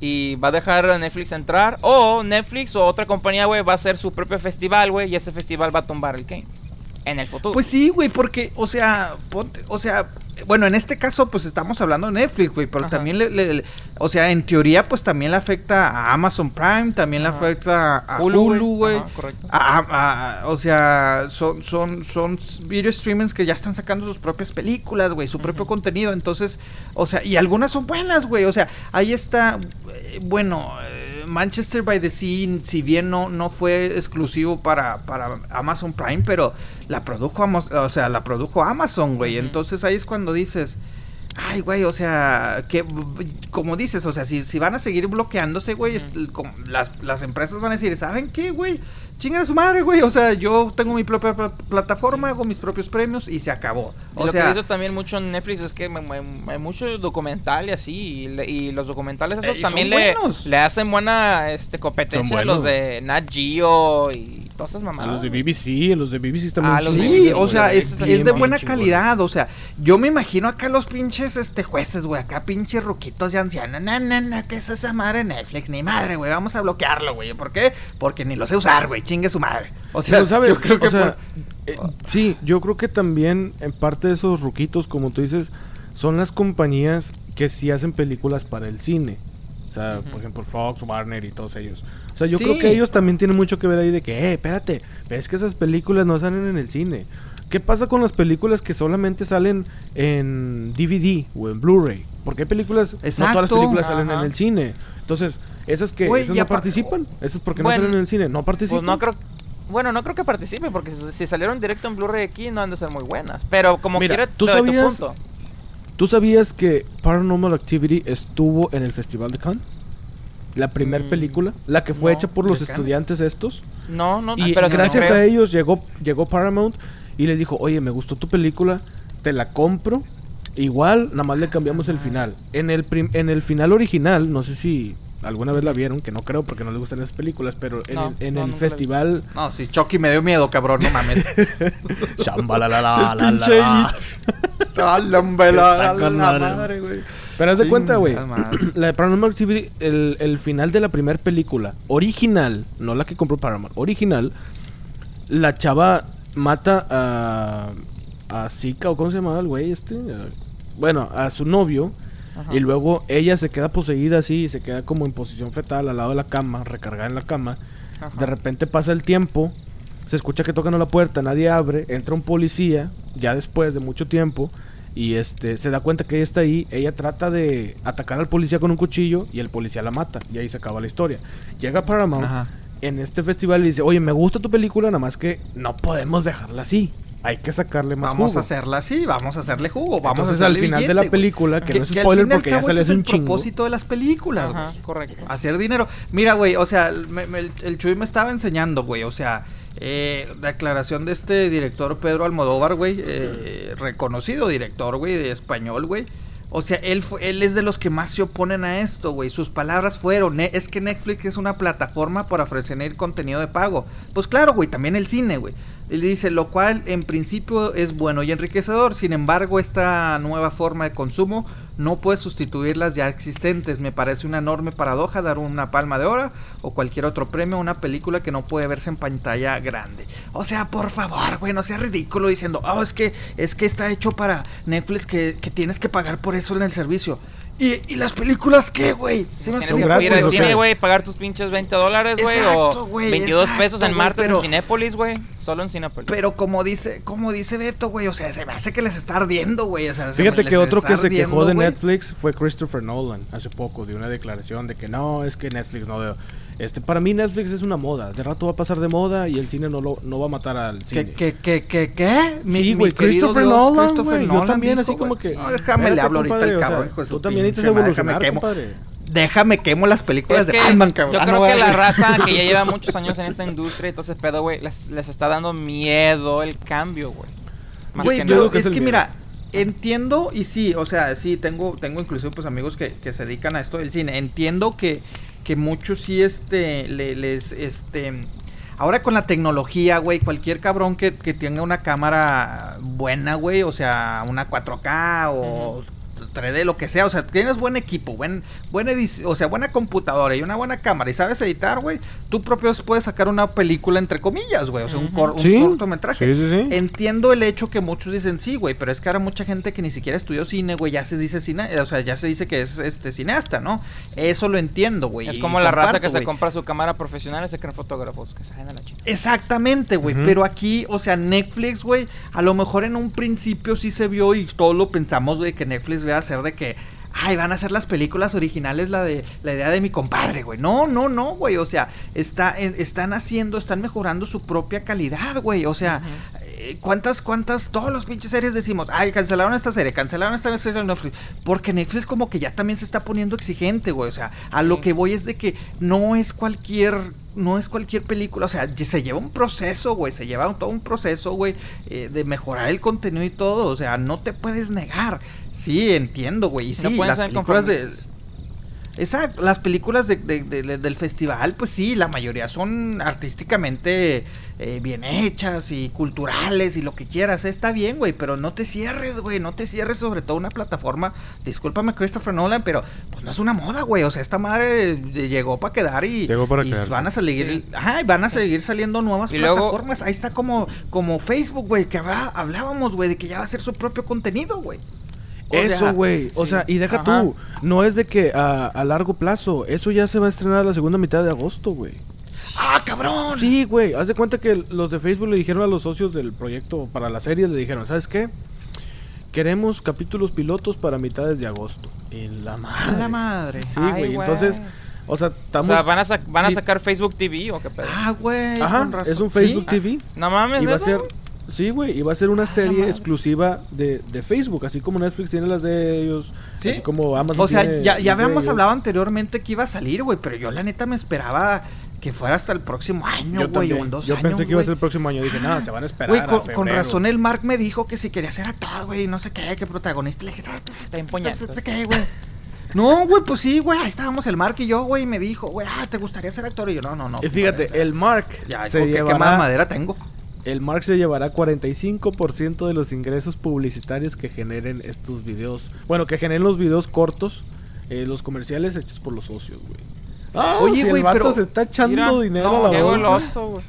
y va a dejar a Netflix entrar. O Netflix o otra compañía, güey, va a hacer su propio festival, güey. Y ese festival va a tumbar el Keynes. En el futuro. Pues sí, güey, porque, o sea, ponte- o sea, bueno, en este caso, pues estamos hablando de Netflix, güey, pero Ajá. también le, le- le- o sea, en teoría, pues también le afecta a Amazon Prime, también le afecta a Hulu, güey. Hulu, güey. Ajá, correcto. A- a- a- o sea, son, son, son video streamers que ya están sacando sus propias películas, güey, su propio contenido. Entonces, o sea, y algunas son buenas, güey. O sea, ahí está, eh, bueno, eh, Manchester by the Sea, si bien no, no fue exclusivo para, para Amazon Prime, pero la produjo, Amos- o sea, la produjo Amazon, güey. Entonces ahí es cuando dices... Ay, güey, o sea, que como dices, o sea, si, si van a seguir bloqueándose, güey, las, las empresas van a decir, ¿saben qué, güey? Chingan a su madre, güey. O sea, yo tengo mi propia pla- plataforma, hago mis propios premios y se acabó. Y O lo que sea, visto también mucho en Netflix es que hay mucho documental y así. Y, le- y los documentales esos Eh, también le, le hacen buena este, competencia a los de Nat Geo y todas esas A mamadas. los de BBC, los de BBC también. Ah, los de sí, o sea, es, es de buena calidad. O sea, yo me imagino acá los pinches este jueces, güey. Acá pinches ruquitos de ancianos. No, no, no, ¿qué es esa madre Netflix? Ni madre, güey. Vamos a bloquearlo, güey. ¿Por qué? Porque ni lo sé usar, güey. Chingue su madre. O sea, Pero, ¿sabes? yo creo que O sea, por- eh, sí, yo creo que también en parte de esos ruquitos, como tú dices, son las compañías que sí hacen películas para el cine. O sea, por ejemplo, Fox, Warner y todos ellos. O sea, yo Sí. creo que ellos también tienen mucho que ver ahí de que, eh, espérate, ves que esas películas no salen en el cine. ¿Qué pasa con las películas que solamente salen en DVD o en Blu-ray? Porque hay películas, no todas las películas salen en el cine. Entonces, esas que esas no participan, esas porque Bueno, no salen en el cine, no participan. Pues no creo. Bueno, no creo que participe porque si, salieron directo en Blu-ray aquí no han de ser muy buenas. Pero como Mira, quiera, ¿tú doy tu sabías- punto. ¿Tú sabías que Paranormal Activity estuvo en el Festival de Cannes? La primer Mm, película, la que fue no, hecha por ¿de los Cannes? estudiantes estos. No, no, Y pero sí gracias a ellos llegó, llegó Paramount y le dijo, oye, me gustó tu película, te la compro. Igual, nada más le cambiamos el final. En el, prim- en el final original, no sé si alguna vez la vieron, que no creo porque no les gustan esas películas, pero en No, el, en no, el la festival... No, si Chucky me dio miedo, cabrón, no mames. Shambhalalala, Es el pinche la, la. Ah, la mbela, Está la con madre. madre, güey. Pero haz de cuenta, güey. La de Paranormal Activity, el, el final de la primera película, original, no la que compró Paramount, original, la chava mata a. a Zika, o cómo se llamaba el güey este. Bueno, a su novio. Ajá. Y luego ella se queda poseída así, y se queda como en posición fetal al lado de la cama, recargada en la cama. Ajá. De repente pasa el tiempo, se escucha que tocan a la puerta, nadie abre, entra un policía, ya después de mucho tiempo, y este se da cuenta que ella está ahí, ella trata de atacar al policía con un cuchillo y el policía la mata, y ahí se acaba la historia. Llega Paramount Ajá. en este festival y dice, oye, me gusta tu película, nada más que no podemos dejarla así, hay que sacarle más Vamos jugo". a hacerla así, vamos a hacerle jugo, vamos Entonces, a al hacerle final de la película, que no es al spoiler al porque ya hace es un el chingo. propósito de las películas, Ajá, correcto. Hacer dinero. Mira, güey, o sea, me- me- el, el Chuy me estaba enseñando, güey, o sea, eh, declaración de este director Pedro Almodóvar, güey, eh, reconocido director, güey, de español, güey. O sea, él, él es de los que más se oponen a esto, güey. Sus palabras fueron, "Ne- es que Netflix es una plataforma para ofrecer contenido de pago. Pues claro, güey, también el cine, güey. Él dice, lo cual en principio es bueno y enriquecedor. Sin embargo, esta nueva forma de consumo no puede sustituir las ya existentes. Me parece una enorme paradoja dar una palma de oro o cualquier otro premio a una película que no puede verse en pantalla grande. O sea, por favor, güey, no sea ridículo diciendo, oh, es que, es que está hecho para Netflix que, que tienes que pagar por eso en el servicio. ¿Y, y las películas qué, güey? ¿Sí me Tienes que gratis, ir al cine, güey, pagar tus pinches 20 dólares, güey, o güey, 22 exacto, pesos en güey, martes pero- en Cinépolis, güey. Solo en Cinépolis. Pero como dice, como dice Beto, güey, o sea, se me hace que les está ardiendo, güey. O sea, se Fíjate que otro que se quejó de. Netflix fue Christopher Nolan hace poco, de una declaración de que no, es que Netflix no... Este, para mí Netflix es una moda, de rato va a pasar de moda y el cine no, lo, no va a matar al cine. ¿Qué, qué, qué, qué? Sí, güey, Christopher Dios, Nolan, Christopher yo también, dijo, así como que, No, déjame le hablo ahorita o sea, cabrón, hijo de tú su también necesitas evolucionar, déjame quemo. compadre. Déjame quemo las películas Es de Batman, cabrón. yo Ah, creo no, que la raza que ya lleva muchos años en esta industria, entonces pedo, güey, les, les está dando miedo el cambio, güey. Más que yo que es es que mira, entiendo y sí, o sea, sí, tengo, tengo inclusive pues amigos que, que se dedican a esto del cine. Entiendo que, que muchos sí, este, le- les, este... Ahora con la tecnología, güey, cualquier cabrón que, que tenga una cámara buena, güey, o sea, una 4K o 3D, lo que sea, o sea, tienes buen equipo, buen, buen o sea, buena computadora y una buena cámara y sabes editar, güey, tú propio puedes sacar una película entre comillas, güey, o sea, un, cor- un Sí, cortometraje. sí, sí, sí. Entiendo el hecho que muchos dicen sí, güey, pero es que ahora mucha gente que ni siquiera estudió cine, güey, ya se dice cine, o sea, ya se dice que es este cineasta, ¿no? Eso lo entiendo, güey. Es como la raza comparto, que se compra su cámara profesional y se creen fotógrafos, que se a la chingada. Exactamente, güey, pero aquí, o sea, Netflix, güey, a lo mejor en un principio sí se vio y todos lo pensamos, güey, que Netflix va a ser de que, ay, van a ser las películas originales, la de la idea de mi compadre, güey. No, no, no, güey, o sea, está, están haciendo, están mejorando su propia calidad, güey, o sea, eh, ¿cuántas, cuántas, todos los pinches series decimos, ay, cancelaron esta serie, cancelaron esta serie en Netflix, porque Netflix como que ya también se está poniendo exigente, güey, o sea, a lo que voy es de que no es cualquier no es cualquier película, o sea, se lleva un proceso, güey, se lleva todo un proceso, güey, eh, de mejorar el contenido y todo, o sea, no te puedes negar. Sí, entiendo, güey, y sí, No pueden las películas de... Exacto, las películas de, de- de- del festival, pues sí, la mayoría son artísticamente eh, bien hechas y culturales y lo que quieras, está bien, güey, pero no te cierres, güey, no te cierres sobre todo una plataforma, discúlpame Christopher Nolan, pero pues no es una moda, güey, o sea, esta madre eh, llegó para quedar y, Llegó para y quedarse. van a salir, Sí. ajá, y van a seguir saliendo nuevas Y luego- plataformas, ahí está como, como Facebook, güey, que hablábamos, güey, de que ya va a ser su propio contenido, güey. O Eso, güey. O sí. sea, y deja Ajá. tú. No es de que a, a largo plazo. Eso ya se va a estrenar la segunda mitad de agosto, güey. ¡Ah, cabrón! Sí, güey. Haz de cuenta que los de Facebook le dijeron a los socios del proyecto para la serie, le dijeron, ¿sabes qué? Queremos capítulos pilotos para mitades de agosto. En la madre. la madre. Sí, güey. Entonces, O sea, O estamos... sea, ¿van a, sac- ¿van a y- sacar Facebook TV o qué pedo? Ah, güey. Ajá, con razón. es un Facebook Sí. TV. No mames, Y va. Sí, güey, y va a ser una serie mames. exclusiva de, de Facebook, así como Netflix tiene las de ellos, Sí. así como Amazon O sea, tiene ya, ya habíamos hablado anteriormente que iba a salir, güey, pero yo la neta me esperaba que fuera hasta el próximo año, Yo güey, o en dos Yo años. pensé que iba a ser el próximo año. Dije, nada, se van a esperar. Güey, con, con febrero". razón el Mark me dijo que si quería ser actor, güey, no sé qué, que protagonista. Le dije, "Ah, Está bien puñetas. no sé qué, güey. No, güey, pues sí, güey, ahí estábamos el Mark y yo, güey, y me dijo, güey, ah, ¿te gustaría ser actor? Y yo, no, no, no. Y fíjate, el Mark Ya, se con qué llevará, madera tengo. El Mark se llevará 45% de los ingresos publicitarios que generen estos videos. Bueno, que generen los videos cortos, eh, los comerciales hechos por los socios, güey. Ah, Oye, si güey, el vato pero- se está echando Mira, dinero no, a qué la goloso, güey.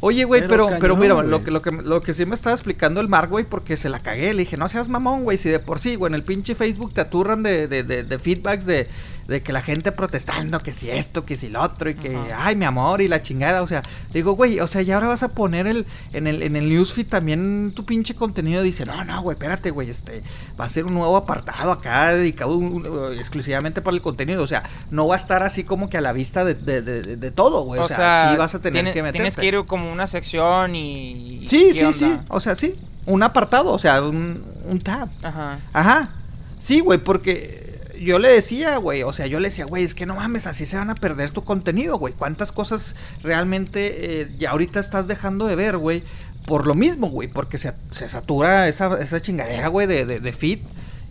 Oye, güey, Pero pero, mira, güey. lo que, lo, que, lo que sí me estaba explicando el Mark, güey, porque se la cagué. Le dije, no seas mamón, güey, si de por sí, güey, en el pinche Facebook te aturran de, de, de, de feedbacks de, de que la gente protestando, que si esto, que si lo otro, y que, Ajá. ay, mi amor, y la chingada. O sea, digo, güey, o sea, ya ahora vas a poner el, en el, en el newsfeed también tu pinche contenido. Dice, no, no, güey, espérate, güey, este, va a ser un nuevo apartado acá dedicado un- un- exclusivamente para el contenido. O sea, no va a estar así como que a la vista de, de, de, de- todo, güey. O, sea, sí vas a tener tiene- que meterte. Tienes que ir como una sección y... Sí, ¿qué sí, sí. onda? O sea, sí. Un apartado, o sea, un, un tab. Ajá. Ajá. Sí, güey, porque yo le decía, güey, o sea, yo le decía, güey, es que no mames, así se van a perder tu contenido, güey. ¿Cuántas cosas realmente eh, ya ahorita estás dejando de ver, güey? Por lo mismo, güey, porque se, se satura esa, esa chingadera, güey, de, de, de feed.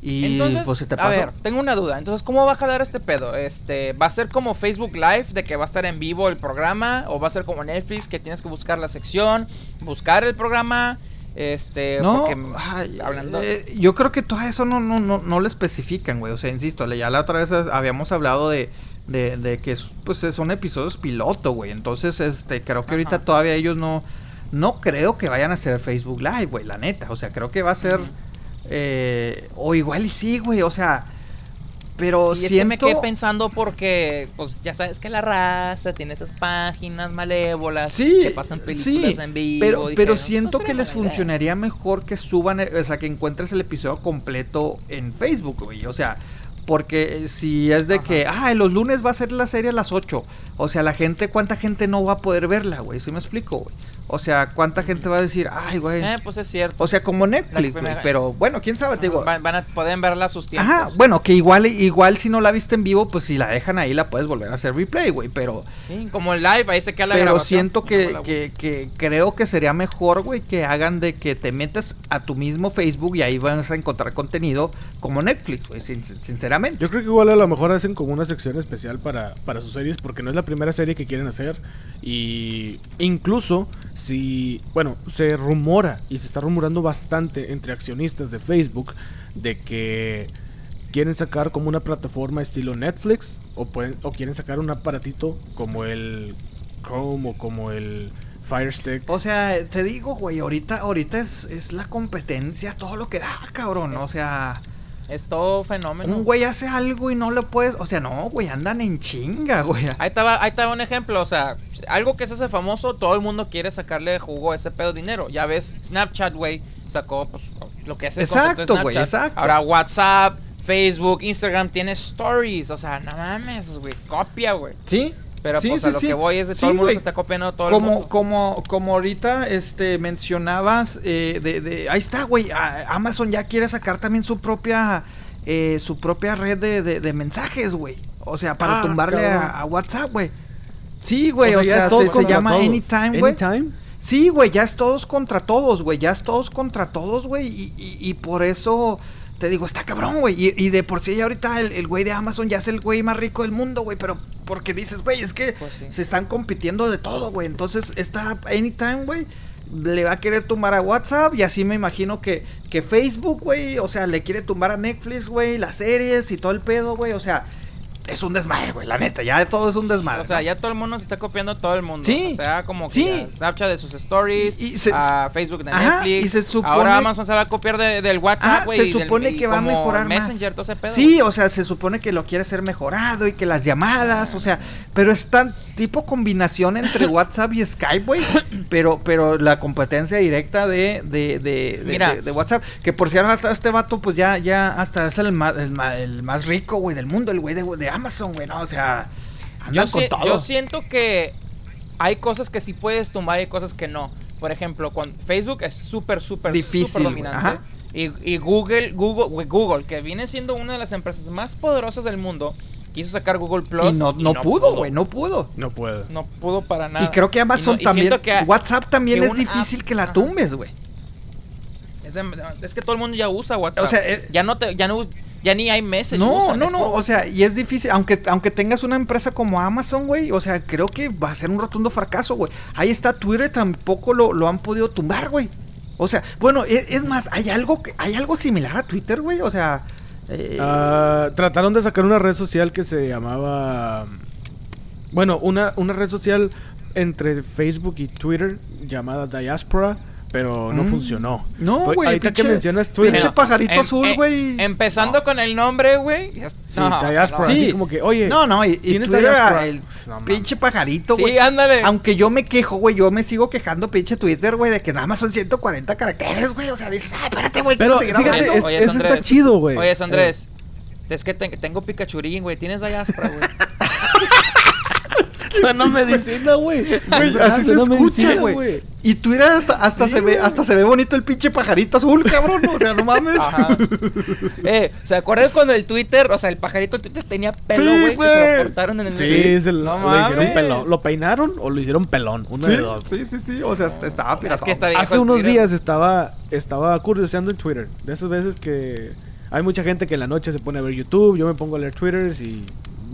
Y Entonces, pues se te a pasa. ver, tengo una duda. Entonces, ¿cómo va a jalar este pedo? Este, ¿va a ser como Facebook Live de que va a estar en vivo el programa o va a ser como Netflix que tienes que buscar la sección, buscar el programa, este, No, porque ay, hablando eh, yo creo que todo eso no, no, no, no lo especifican, güey. O sea, insisto, ya la otra vez habíamos hablado de, de, de que es- pues eh, son episodios piloto, güey. Entonces, este, creo que ahorita todavía ellos no, no creo que vayan a hacer Facebook Live, güey, la neta. O sea, creo que va a ser, eh, o igual y sí, güey, o sea, pero Sí, es que me siento... quedé pensando porque, pues ya sabes que la raza tiene esas páginas malévolas Sí, que pasan películas sí, en vivo. pero, pero siento no que les idea. funcionaría mejor que suban, eh, o sea, que encuentres el episodio completo en Facebook, güey. O sea, porque eh, si es de Ajá. que, ah, los lunes va a ser la serie a las 8. O sea, la gente, ¿cuánta gente no va a poder verla, güey? ¿Sí me explico, güey? O sea, ¿cuánta gente va a decir, ay, güey? Eh, pues es cierto. O sea, como Netflix, güey. primera- Pero bueno, quién sabe, te digo. van, van a pueden verla a sus tiempos. Ajá, bueno, que igual, igual si no la viste en vivo, pues si la dejan ahí la puedes volver a hacer replay, güey. Pero Sí, como el live, ahí se queda la pero grabación. siento que, que creo que sería mejor, güey, que hagan de que te metas a tu mismo Facebook y ahí vas a encontrar contenido como Netflix, güey, sin- sinceramente. Yo creo que igual a lo mejor hacen como una sección especial para, para sus series porque no es la primera serie que quieren hacer y incluso si, bueno, se rumora y se está rumorando bastante entre accionistas de Facebook de que quieren sacar como una plataforma estilo Netflix o, pueden, o quieren sacar un aparatito como el Chrome o como el Fire Stick. O sea, te digo, güey, ahorita, ahorita es, es la competencia, todo lo que da, cabrón. O sea, Es todo fenómeno. un güey hace algo y no lo puedes. O sea, no, güey, andan en chinga, güey. Ahí estaba, ahí estaba un ejemplo, o sea, algo que se hace famoso, todo el mundo quiere sacarle jugo a ese pedo de dinero. Ya ves, Snapchat, güey, sacó pues, lo que de Exacto, güey, exacto. Ahora WhatsApp, Facebook, Instagram tiene stories, o sea, no mames, güey, copia, güey. Sí. Pero Sí, pues sí, a lo sí. que voy es de todo Sí, el mundo se está copiando todo el como, mundo. como, como ahorita este, mencionabas, eh, de, de- ahí está, güey. Amazon ya quiere sacar también su propia, eh, su propia red de, de- de mensajes, güey. O sea, para Ah, tumbarle a, a WhatsApp, güey. Sí, güey, o sea, todos se, llama todos. Anytime, güey. Anytime. Sí, güey, ya es todos contra todos, güey. Ya es todos contra todos, güey. Y, y- y por eso te digo, está cabrón, güey. Y, y de por sí ya ahorita el el güey de Amazon ya es el güey más rico del mundo, güey. Pero porque dices, güey, es que Pues sí. se están compitiendo de todo, güey. Entonces, esta Anytime, güey, le va a querer tumbar a WhatsApp. Y así me imagino que, que Facebook, güey, o sea, le quiere tumbar a Netflix, güey, las series y todo el pedo, güey. O sea, es un desmadre, güey, la neta. Ya todo es un desmadre. O sea, ¿no? ya todo el mundo se está copiando a todo el mundo. Sí. O sea, como que Sí. Snapchat de sus stories, Y- y se- a Facebook de Ajá, Netflix. y se supone- Ahora Amazon se va a copiar de- del WhatsApp, güey. se del- supone y que va a mejorar más. Messenger, todo ese pedo. Sí, o sea, se supone que lo quiere ser mejorado y que las llamadas, o sea, pero es tan tipo combinación entre WhatsApp y Skype, güey. Pero, pero la competencia directa de, de, de, de- Mira. de- WhatsApp. Que por cierto, este vato, pues ya, ya hasta es el más, el el más rico, güey, del mundo, el güey de, de Amazon, güey, ¿no? O sea, andan Yo, con si- todo. yo siento que hay cosas que sí puedes tumbar y hay cosas que no. Por ejemplo, cuando Facebook es súper, súper, súper dominante. ajá. Y, y Google, Google, Google, que viene siendo una de las empresas más poderosas del mundo, quiso sacar Google Plus. y no, no, pudo, güey, no pudo. No puedo. No pudo para nada. Y creo que Amazon Y no- y también. siento que- WhatsApp también que es difícil app- que la ajá. tumbes, güey. Es, de- es que todo el mundo ya usa WhatsApp. O sea, eh, ya no te, ya no, ya ni hay meses. No, no, no, o sea, y es difícil, aunque, aunque tengas una empresa como Amazon, güey, o sea, creo que va a ser un rotundo fracaso, güey. Ahí está Twitter, tampoco lo, lo han podido tumbar, güey. O sea, bueno, es, es más, hay algo, que- hay algo similar a Twitter, güey, o sea... eh, Ah, trataron de sacar una red social que se llamaba. Bueno, una, una red social entre Facebook y Twitter llamada Diaspora, pero no Mm. funcionó. no, Pues, güey, Ahorita que mencionas Twitter. pinche pajarito Em- azul, eh, güey. empezando con el nombre, güey. ya- Sí, no, o sea, Diaspora, no. Sí. así como que, oye. No, no, y, y ¿tienes Twitter, el No pinche pajarito, güey. Sí, ándale. Aunque yo me quejo, güey, yo me sigo quejando, pinche Twitter, güey, de que nada más son 140 caracteres, güey. O sea, dices, ay, espérate, güey, Pero quiero seguir fíjate, hablando". es- Oye, eso está chido, güey. Oye, Andrés. Es que te- tengo Pikachurín, güey. Tienes Diaspora, güey. Suena medicina, güey. Güey, así se escucha, güey. Y Twitter hasta, hasta Sí, se ve, hasta se ve bonito el pinche pajarito azul, cabrón. O sea, no mames. Ajá. eh, ¿se acuerdan cuando el Twitter, o sea, el pajarito del Twitter tenía pelo, Sí, güey? que se lo cortaron en el Sí, se lo, no lo hicieron mames. pelón. ¿Lo peinaron o lo hicieron pelón? Uno de Sí, dos. sí, sí, sí. O sea, est- estaba Es piratón. que está viejo Hace el unos días estaba, estaba curioseando en Twitter. De esas veces que hay mucha gente que en la noche se pone a ver YouTube, yo me pongo a leer Twitter y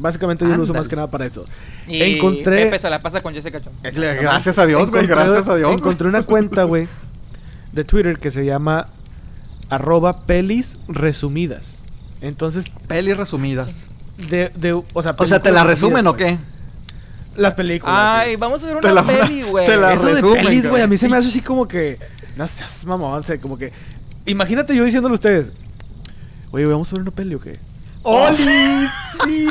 básicamente yo lo uso más que nada para eso. Y Encontré, Pepe se la pasa con Jessica Jones. Gracias a Dios, güey. encontré- Gracias a Dios. Encontré una cuenta, güey, de Twitter que se llama arroba pelis resumidas. Entonces, Pelis resumidas. de, de, o sea, O sea, ¿te la resumen o qué? Las películas. Ay, sí. vamos a ver una la- peli, güey. te la Eso de pelis, güey. a mí se me hace así como que. No seas mamón, o sea, como que. Imagínate yo diciéndole a ustedes. Oye, ¿vamos a ver una peli o qué? ¡Olis! ¡Sí!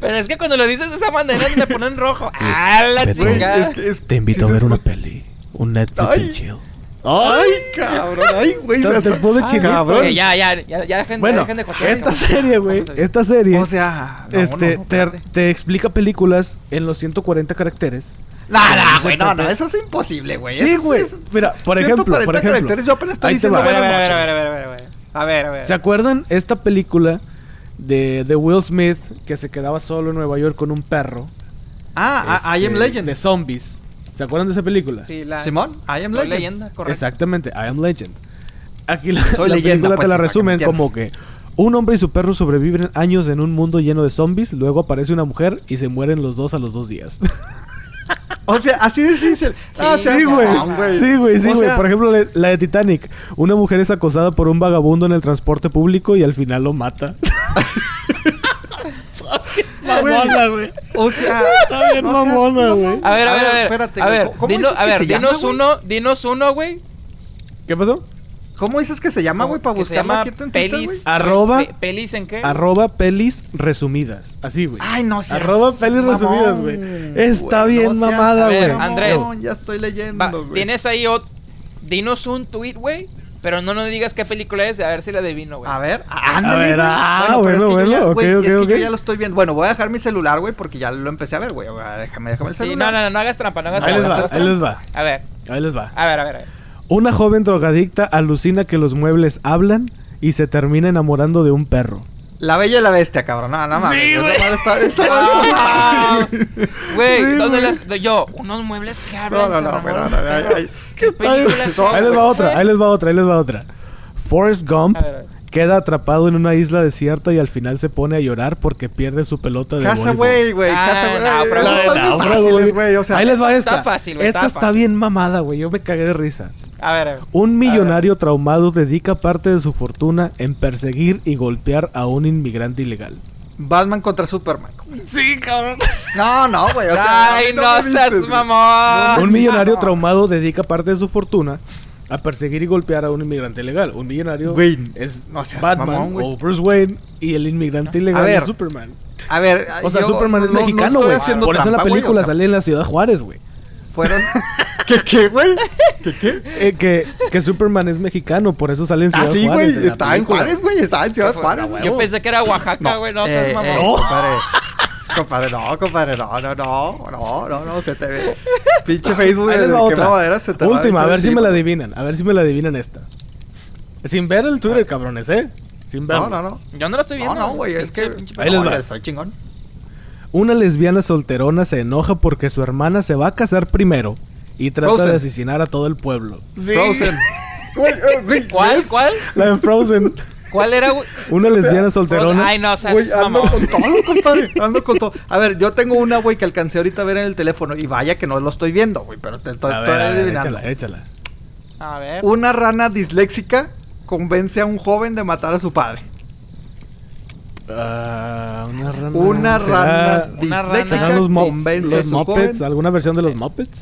Pero es que cuando lo dices de esa manera me ponen rojo. ¡Ah, la chingada! es que es- Te invito sí a ver una peli. Un Netflix Ay. chill. ¡Ay, cabrón! ¡Ay, güey! Se te chinito. cabrón. Ok, ya, ya, ya, ya dejen, Bueno, dejen de jotear. esta serie, güey, esta serie. O sea, no, este, no, no, te, te explica películas en los 140 caracteres. No, güey, no, no, eso es imposible, güey. Sí, güey. es- Mira, por ejemplo, 140 por ejemplo. caracteres, yo apenas estoy diciendo va. A ver, a ver, a ver, a ver, a ver, a ver. A ver. ¿Se acuerdan esta película de, de Will Smith que se quedaba solo en Nueva York con un perro? Ah, ah, I Am Este, Legend. De zombies. ¿Se acuerdan de esa película? Sí, la... Simón, I Am Soy Legend. leyenda, correcto. Exactamente, I Am Legend. Aquí la, Soy la leyenda, película pues, te la que resumen entiendas. como que un hombre y su perro sobreviven años en un mundo lleno de zombies, luego aparece una mujer y se mueren los dos a los dos días. O sea, así es difícil. Ah, Sí, Sí, güey. Sí, güey, sí, O güey. sea- Por ejemplo, la, de Titanic. Una mujer es acosada por un vagabundo en el transporte público y al final lo mata. mamona, güey. O sea, Está bien mamona, güey. A ver, a ver, a ver, ver. espérate, a güey, ver, ¿cómo dino- dices a ver, dinos uno, dinos uno, güey. ¿Qué pasó? ¿Cómo dices que se llama, güey, para llama aquí en Twitter, güey? pelis. Arroba- pe- ¿Pelis en qué? Arroba pelis resumidas. Así, güey. Ay, no seas Arroba pelis mamón, resumidas, güey. Está bien no seas mamada, A ver, güey. Andrés. mamón, ya estoy leyendo, güey. Tienes ahí otro. Dinos un tweet, güey. Pero no nos digas qué película es, a ver si la adivino, güey. A ver, A ándale, ver, güey. ah, pero es bueno, que yo bueno, ya- ok, güey, ok, es que ok. yo ya lo estoy viendo. Bueno, voy a dejar mi celular, güey, porque ya lo empecé a ver, güey. Ah, Déjame, déjame el Sí, celular. no, no, no, no hagas trampa, no hagas Ahí les trampa. va, ahí les trampa. va. A ver, Ahí les va. a ver, a ver. a ver. Una joven drogadicta alucina que los muebles hablan y se termina enamorando de un perro. La Bella y la Bestia, cabrón. No, no mames. Sí, güey. Ah, Güey, Sí, ¿dónde las.? Yo, unos muebles que No, hablan. no, no, pero, no, ay. ¿Qué No, ahí les va otra, ahí les va otra, ahí les va otra. Forrest Gump A ver, a ver. queda atrapado en una isla desierta y al final se pone a llorar porque pierde su pelota de Casa, güey, güey. Ah, Casa, güey. náufrago. Esos están muy Náufrago, fáciles, güey. güey. O sea, ahí les va esta. está fácil, güey, Esta está bien mamada, güey. Yo me cagué de risa. A ver, a ver. Un millonario traumado dedica parte de su fortuna en perseguir y golpear a un inmigrante ilegal. Batman contra Superman. Sí, cabrón. No, no, güey. O sea, Ay, no seas mamón. Un millonario no. traumado dedica parte de su fortuna a perseguir y golpear a un inmigrante ilegal. Un millonario Güey, es no seas Batman mamón, o Bruce Wayne y el inmigrante ilegal es Superman. A ver, O sea, yo Superman es no- no mexicano, güey. Por eso en la película o sea, sale en la ciudad Juárez, güey. Fueron... ¿Qué, qué, güey? ¿Qué, qué? Eh, que, que Superman es mexicano, por eso sale en Ciudad Ah, sí, Juárez. güey. Estaba en. Juárez, güey. Estaba en Ciudad Juárez, güey. Yo pensé que era Oaxaca, güey. No, seas Eh, mamón. eh, compadre. Compadre, no, compadre, no, no, no, no, no, no, se te ve. Pinche Facebook Ahí de les va qué otra. mamadera se te va Última, a ver si me encima. la adivinan. A ver si me la adivinan esta. Sin ver el Twitter, cabrones, ¿eh? Sin verlo. No, no, no. Yo no lo estoy No, viendo. no, güey, es que... pinche Ahí les va. Está chingón. Una lesbiana solterona se enoja porque su hermana se va a casar primero y trata Frozen. de asesinar a todo el pueblo. Frozen. Güey, eh, ¿Cuál? ¿Cuál? La de Frozen. ¿Cuál era, güey? Una lesbiana solterona. Ay, no, seas Güey, ando con todo, compadre. Ando con todo. A ver, yo tengo una, güey, que alcancé ahorita a ver en el teléfono. Y vaya que no lo estoy viendo, güey, pero te estoy, adivinando. échala, échala. A ver. Una rana disléxica convence a un joven de matar a su padre. Ah, una rana. Una ¿Será- rana Una rana disléxica ¿Serán los, convence a los su Muppets? joven. ¿Alguna versión de los Muppets?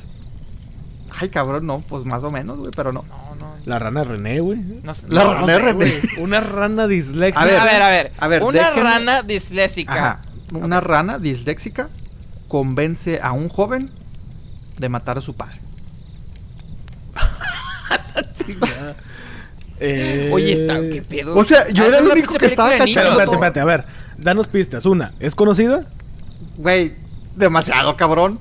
Ay, cabrón, no, pues más o menos, güey, pero no. No, no. La rana René, güey. No. La no, rana no sé, René. Una rana disléxica. A A ver, ver, a ver. a ver, Una déjenme- rana disléxica. Ajá. Una rana disléxica convence a un joven de matar a su padre. Eh, Oye, está, ¿qué pedo? O sea, yo Ah, era el único que estaba cachando. Espérate, espérate, a ver. Danos pistas. Una, ¿es conocida? Güey, demasiado cabrón.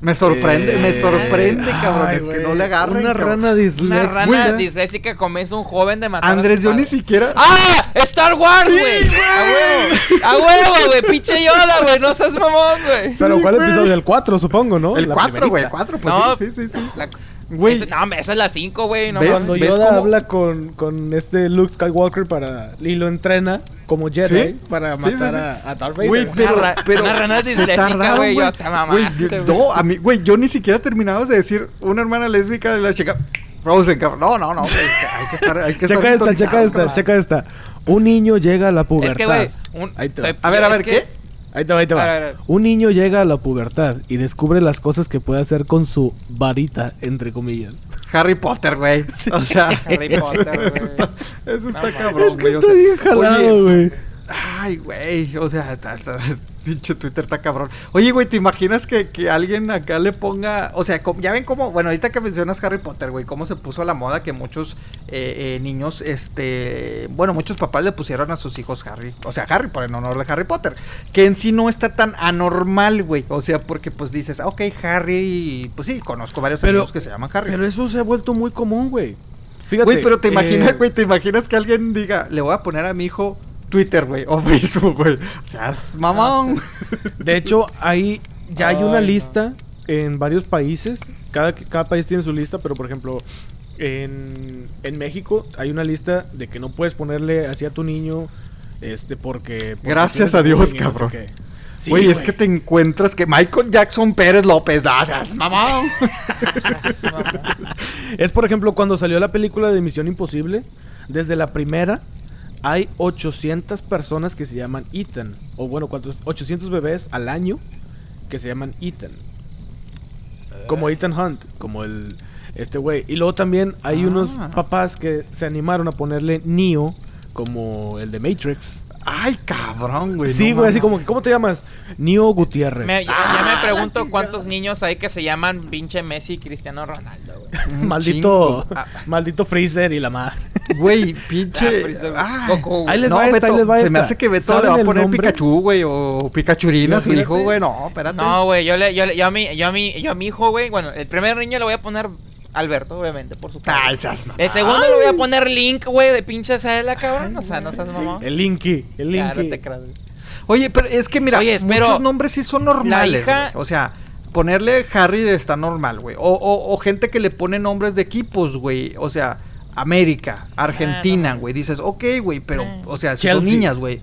Me sorprende, Eh, me sorprende, ay, cabrón. Es que no le agarren. Una cabrón. rana disléxica. Una rana disléxica convence a un joven de matar a Andrés, su yo padre. ni siquiera. ¡Ah! ¡Star Wars, Sí, güey! güey. ¡A huevo! ¡A huevo, güey! ¡Pinche Yoda, güey! ¡No seas mamón, güey! Pero Sí, ¿cuál episodio? El 4, supongo, ¿no? El La 4, güey, el primerita. 4, pues No, sí, sí, sí. sí. La- Güey, esa- no, esa es la 5, güey. No ¿Ves? Cuando ¿Ves Yoda cómo? habla con, con este Luke Skywalker para y lo entrena como Jedi Sí. para matar sí, sí. A, a Darth Vader. Güey, güey. pero, ra- pero una rana se disléxica, tardaron, güey, yo te mamaste, Güey, güey. No, a mí, güey, yo ni siquiera terminabas de decir una hermana lésbica de la chica Frozen, cabrón. No, no, no, güey, hay que estar, hay que estar checa esta, checa esta, cabrón. checa esta. Un niño llega a la pubertad. Es que, güey. un- Ahí te va. A ver, a ver, que- ¿qué? Ahí te va, ahí te va. A ver, a ver. Un niño llega a la pubertad y descubre las cosas que puede hacer con su varita, entre comillas. Harry Potter, güey. O sea, Harry Potter, eso güey. está, eso está cabrón, es que güey. está bien jalado, güey. Ay, güey, o sea, está- está- pinche Twitter está cabrón. Oye, güey, ¿te imaginas que, que alguien acá le ponga, o sea, ya ven cómo, bueno, ahorita que mencionas Harry Potter, güey, cómo se puso a la moda que muchos eh, eh, niños, este, bueno, muchos papás le pusieron a sus hijos Harry, o sea, Harry por en honor de Harry Potter, que en sí no está tan anormal, güey, o sea, porque pues dices, ok, Harry, pues sí, conozco varios Pero- amigos que se llaman Harry. Pero eso se ha vuelto muy común, güey. Fíjate. Güey, pero te eh, imaginas, güey, te imaginas que alguien diga, le voy a poner a mi hijo Twitter, güey, o Facebook, güey. O sea, es mamón. De hecho, ahí ya hay Ay, una no. lista en varios países. Cada, cada país tiene su lista, pero por ejemplo, en, en México hay una lista de que no puedes ponerle así a tu niño, este, porque... porque Gracias a Dios, cabrón. Sí, Güey, es que te encuentras que Michael Jackson Pérez López. Seas mamón. Es por ejemplo cuando salió la película de Misión Imposible, desde la primera hay 800 personas que se llaman Ethan, o bueno, ¿cuántos? 800 bebés al año que se llaman Ethan. Como Ethan Hunt, como el este güey. Y luego también hay Ah. unos papás que se animaron a ponerle Neo como el de Matrix. Ay, cabrón, güey. sí, no güey, así como que ¿cómo te llamas? Neo Gutiérrez. Me- ya, Ah, ya me la pregunto cuántos niños hay que se llaman pinche Messi y Cristiano Ronaldo, güey. Maldito. Ah, maldito Freezer y la madre. Güey, Ah, pinche. Freezer, Ay. Goku, Ahí les no, va esta, Beto, ahí les va se me hace que Beto le ¿Saben va a poner nombre? Pikachu, güey, o Pikachurino a su hijo, güey. No, espérate. No, güey, yo, le, yo, le- yo, a mi, yo, a mi, yo a mi hijo, güey, bueno, el primer niño le voy a poner Alberto, obviamente, por supuesto. Ay, seas mamón. El segundo le voy a poner Link, güey, de pinche Zelda, cabrón. O sea, no seas mamón. El Linky, el Linky. Claro, te creas. Oye, pero es que mira, Oye, muchos nombres sí son normales. hija-. O sea, ponerle Harry está normal, güey. O, o, o gente que le pone nombres de equipos, güey. O sea, América, Argentina, Ah, no. güey. Dices, ok, güey, pero, Eh. o sea, si son niñas, güey.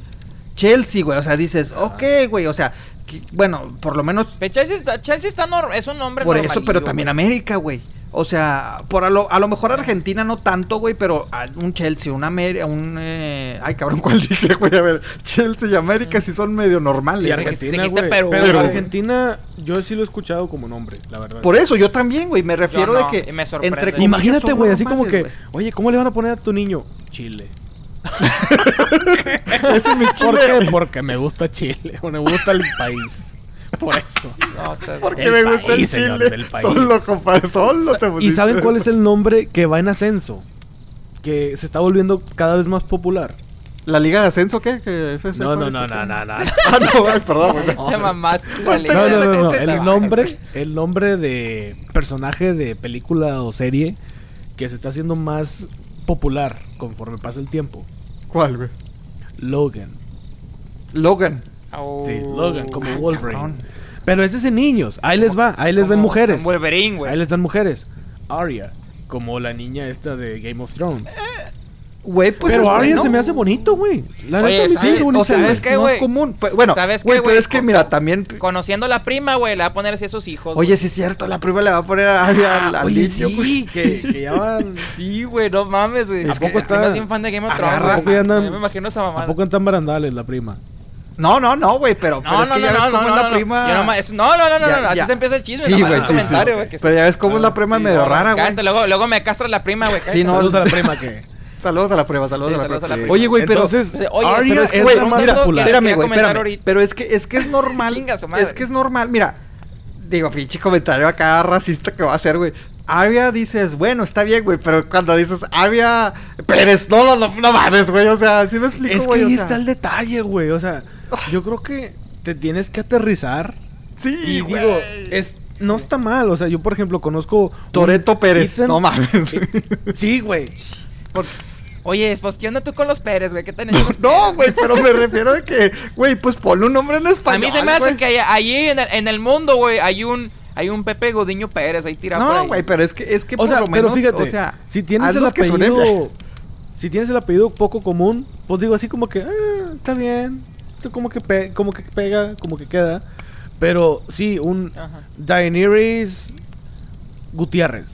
Chelsea, güey. O sea, dices, ok, güey. O sea, que- bueno, por lo menos Pero Chelsea está, Chelsea está norm- es un nombre por eso, pero también. América, güey. O sea, por a lo, a lo mejor Argentina no tanto, güey, pero a- un Chelsea, un América, un... eh, ay, cabrón, ¿cuál dije, güey? A ver, Chelsea y América sí son medio normales. Y. Argentina, güey. Pero. Argentina, yo sí lo he escuchado como nombre, la verdad. Por eso, yo también, güey, me refiero no, de que... me sorprende. entre comillas, Imagínate, güey, así como que, oye, ¿cómo le van a poner a tu niño? Chile. Ese es mi ¿Por chile. qué? Porque me gusta Chile, o me gusta el país. Por eso. No, o sea, Porque me gusta el señor, chile. Solo, compadre, solo te ¿Y saben cuál es el nombre que va en ascenso? Que se está volviendo cada vez más popular. ¿La Liga de Ascenso qué? ¿Que FC No, no, no, no, no, no. Ah, no, ay, perdón, güey. mamaste. dale. No, no, no, no. El nombre, el nombre de personaje de película o serie que se está haciendo más popular conforme pasa el tiempo. ¿Cuál, güey? Logan. Logan. Au. Sí, Logan, como Ah, Wolverine. cabrón. Pero ese es en niños. Ahí les va, ahí les ven mujeres. Wolverine, güey. Ahí les dan mujeres. Arya, como la niña esta de Game of Thrones. Güey, pues Pero Arya bueno. se me hace bonito, güey. La Oye, neta a se me ¿sabes? hace o bonito, sea. ¿sabes es qué, que no es común. Pues, Bueno, ¿Sabes qué, güey, pero es que mira, también... Conociendo a la prima, güey, le va a poner así a sus hijos. Oye, sí es cierto, la prima le va a poner a Arya al, niño, sí, güey. que, que ya van... Sí, güey, no mames, güey. ¿A Es que poco está- es bien fan de Game of Thrones. ¿A Yo me imagino esa ¿A mamada. poco están barandales la prima? No, no, no, güey, pero, es no, que no, ya ves cómo es la prima... Yo nomás- es- No, no, no, no, Ya, no, así ya. se empieza el chisme. Sí, güey, sí, comentario, güey, Pero ya ves cómo es la prima medio rara, güey. luego, luego me castra la prima, güey. Sí, no, Saludos a la prima que... Saludos a la prueba, saludos, Sí, a, la saludos prueba. a la prima. Oye, güey, pero... Entonces, Oye, pero es que, es güey, espérame, güey, espérame. Pero es que, es que es normal. Es que es normal, mira. Digo, pinche comentario acá racista que va a hacer, güey. Arya dices, bueno, está bien, güey, pero cuando dices Arya Pérez, no, no, no, no mames, güey, o sea, sí me explico, Es que güey, o ahí sea. está el detalle, güey. O sea, yo creo que te tienes que aterrizar. Sí, Y güey. digo, es, no está mal. O sea, yo, por ejemplo, conozco. Toreto Pérez, Ethan- no mames. Sí, güey. Oye, pues, ¿qué onda tú con los Pérez, güey? ¿Qué tenés con los no, Pérez? güey, pero me refiero a que, güey, pues ponle un nombre en A español. mí se me hace güey. que hay- allí en el, en el mundo, güey, hay un, hay un Pepe Godiño Pérez ahí tirado No, güey, pero es que, es que O por sea, lo pero menos, fíjate, o sea, si tienes el que apellido. Si tienes el apellido poco común, pues digo así como que, ah, está bien. Esto como que, pe- como que pega, como que queda. Pero sí, un Ajá. Daenerys Gutiérrez.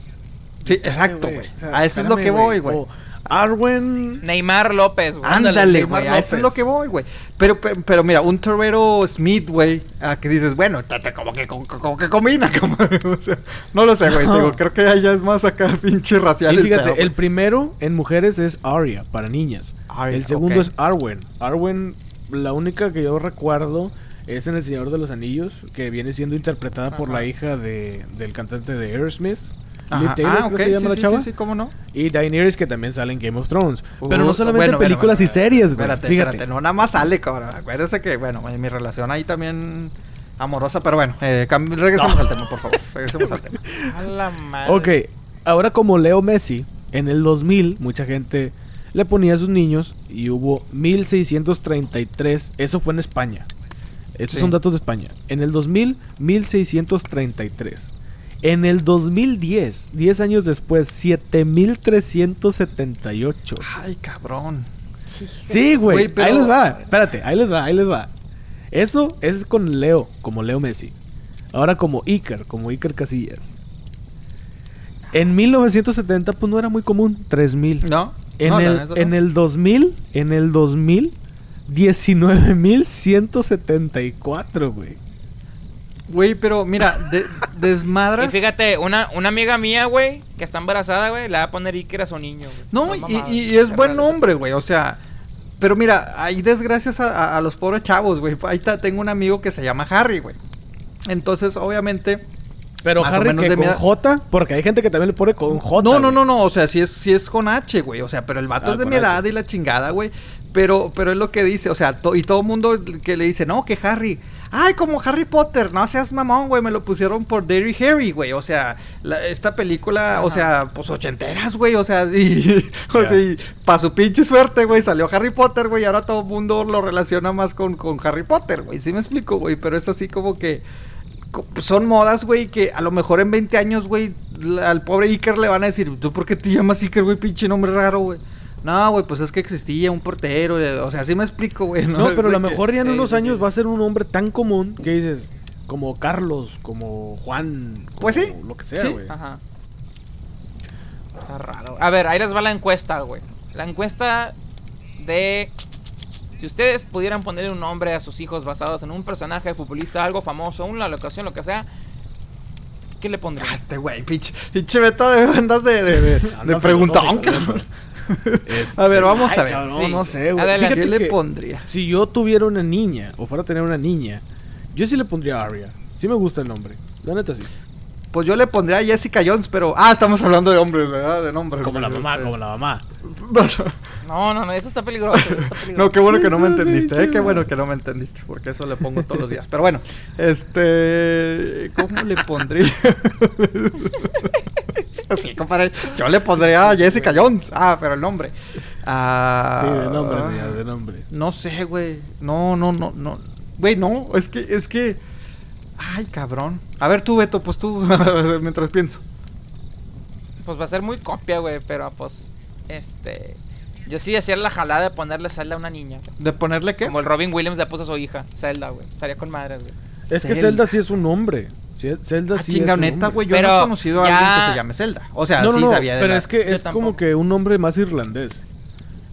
Sí, exacto, güey. o sea, A eso es lo que voy, güey. Arwen. Neymar López, güey. Ándale, güey, a eso es lo que voy, güey. Pero, pe- pero, mira, un torero Smith, güey, a que dices, bueno, tata, como que, como, como que combina, como, o sea, no lo sé, güey, No. digo, creo que ya es más acá pinche racial Y el fíjate, pedo, el primero en mujeres es Arya, para niñas. El segundo es Arwen. Arwen, la única que yo recuerdo es en El Señor de los Anillos, que viene siendo interpretada por la hija de, del cantante de Aerosmith. Ajá. Taylor, Ah, se llama sí, la sí, chava. sí, sí, cómo no. Y Daenerys, que también sale en Game of Thrones. Pero Uh, no solamente bueno, en películas bueno, y series, güey. Espérate, Fíjate. espérate, no nada más sale, cabrón. Acuérdese que, bueno, en mi relación ahí también amorosa, pero bueno, eh, regresemos al tema, por favor. Regresemos al tema. A la madre. Ok, ahora como Leo Messi, en el 2000 mucha gente le ponía a sus niños y hubo 1633, eso fue en España. Estos Sí. son datos de España. En el 2000, 1633. En el 2010, 10 años después, 7378. Ay, cabrón. Sí, güey. Pero- Ahí les va. Espérate, ahí les va, ahí les va. Eso es con Leo, como Leo Messi. Ahora como Iker, como Iker Casillas. En 1970, pues no era muy común, 3000. ¿No? En, No, el, neta, en no. el 2000, en el 2000, 19.174, güey. Güey, pero mira, de- desmadras. Y fíjate, una, una amiga mía, güey, que está embarazada, güey, le va a poner Iker a su niño. No, y, y- es buen nombre, güey. O sea, pero mira, hay desgracias a, a- a los pobres chavos, güey. Ahí está, tengo un amigo que se llama Harry, güey. Entonces, obviamente. Pero Más o Harry, menos que de mi con edad. J, porque hay gente que también le pone con J. no, no, güey. no, no. O sea, sí es, sí es con H, güey. O sea, pero el vato Ah, es de con mi edad y la chingada, güey. Pero, pero es lo que dice. O sea, to- y todo el mundo que le dice, no, que Harry. Ay, como Harry Potter, no seas mamón, güey. Me lo pusieron por Derry Harry, güey. O sea, la- esta película, o sea, pues ochenteras, güey. O sea, y, o Ya. sea, y pa' su pinche suerte, güey, salió Harry Potter, güey. Y ahora todo el mundo lo relaciona más con, con Harry Potter, güey. Sí me explico, güey. Pero es así como que son modas, güey, que a lo mejor en 20 años, güey, al pobre Iker le van a decir, ¿tú por qué te llamas Iker, güey, pinche nombre raro, güey? No, güey, pues es que existía un portero, eh, o sea, así me explico, güey. No, pero a lo que- mejor ya en sí, unos sí, años sí. va a ser un nombre tan común que dices, como Carlos, como Juan. como Pues sí, Lo que sea, güey. Ajá. Está raro. A ver, ahí les va la encuesta, güey. La encuesta de. Si ustedes pudieran ponerle un nombre a sus hijos basados en un personaje futbolista, algo famoso, una locación, lo que sea, ¿qué le Ah, pondrían? Este güey, pinche, pinche Beto de bandas de, de, de, de preguntón, cabrón. Este, A ver, vamos ay, a ver. cabrón, Sí. no sé, güey. Adelante. Fíjate ¿Qué le pondría? Si yo tuviera una niña, o fuera a tener una niña, Yo sí le pondría Arya. Sí me gusta el nombre. La neta sí. Pues yo le pondría a Jessica Jones, pero. Ah, estamos hablando de hombres, ¿verdad? De nombres. Como la mamá, este. como la mamá. No, no. No, no, no, eso está peligroso. Eso está peligroso. No, qué bueno que no me entendiste. ¿eh? Qué bueno que no me entendiste, porque eso le pongo todos los días. Pero bueno, este. ¿Cómo le pondría? sí, compadre. Yo le pondría a Jessica Jones. Ah, pero el nombre. Ah, Sí, de nombre, señor, de nombre. No sé, güey. No, no, no, no. Güey, no, es que, es que. Ay, cabrón. A ver tú, Beto, pues tú, mientras pienso. Pues va a ser muy copia, güey, pero pues. Este. Yo sí hacía la jalada de ponerle Zelda a una niña. güey. ¿De ponerle qué? Como el Robin Williams le puso a su hija, Zelda, güey. Estaría con madre, güey. Es que Zelda sí es un nombre. Zelda Ah, sí chinga, es un neta, güey. Yo Pero no he conocido a alguien que se llame Zelda. O sea, No, no, sí no, sabía de pero la- es que Yo es tampoco. como que un nombre más irlandés.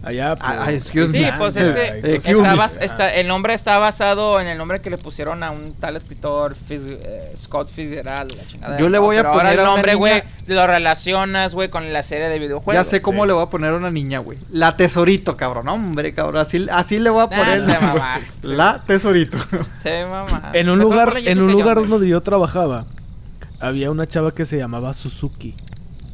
Allá, Ah, ah, excuse Sí, me. pues Irlanda ese. eh, está bas- está- el nombre está basado en el nombre que le pusieron a un tal escritor, eh, Scott Fitzgerald, la chingada. Yo le No, voy a pero ahora poner el nombre, güey, lo relacionas, güey, con la serie de videojuegos. Ya sé cómo Sí. le voy a poner a una niña, güey. La tesorito, cabrón. Hombre, cabrón. Así, así le voy a Ah, poner. te la tesorito. Sí, mamá. En un lugar, en un lugar donde yo trabajaba, había una chava que se llamaba Suzuki.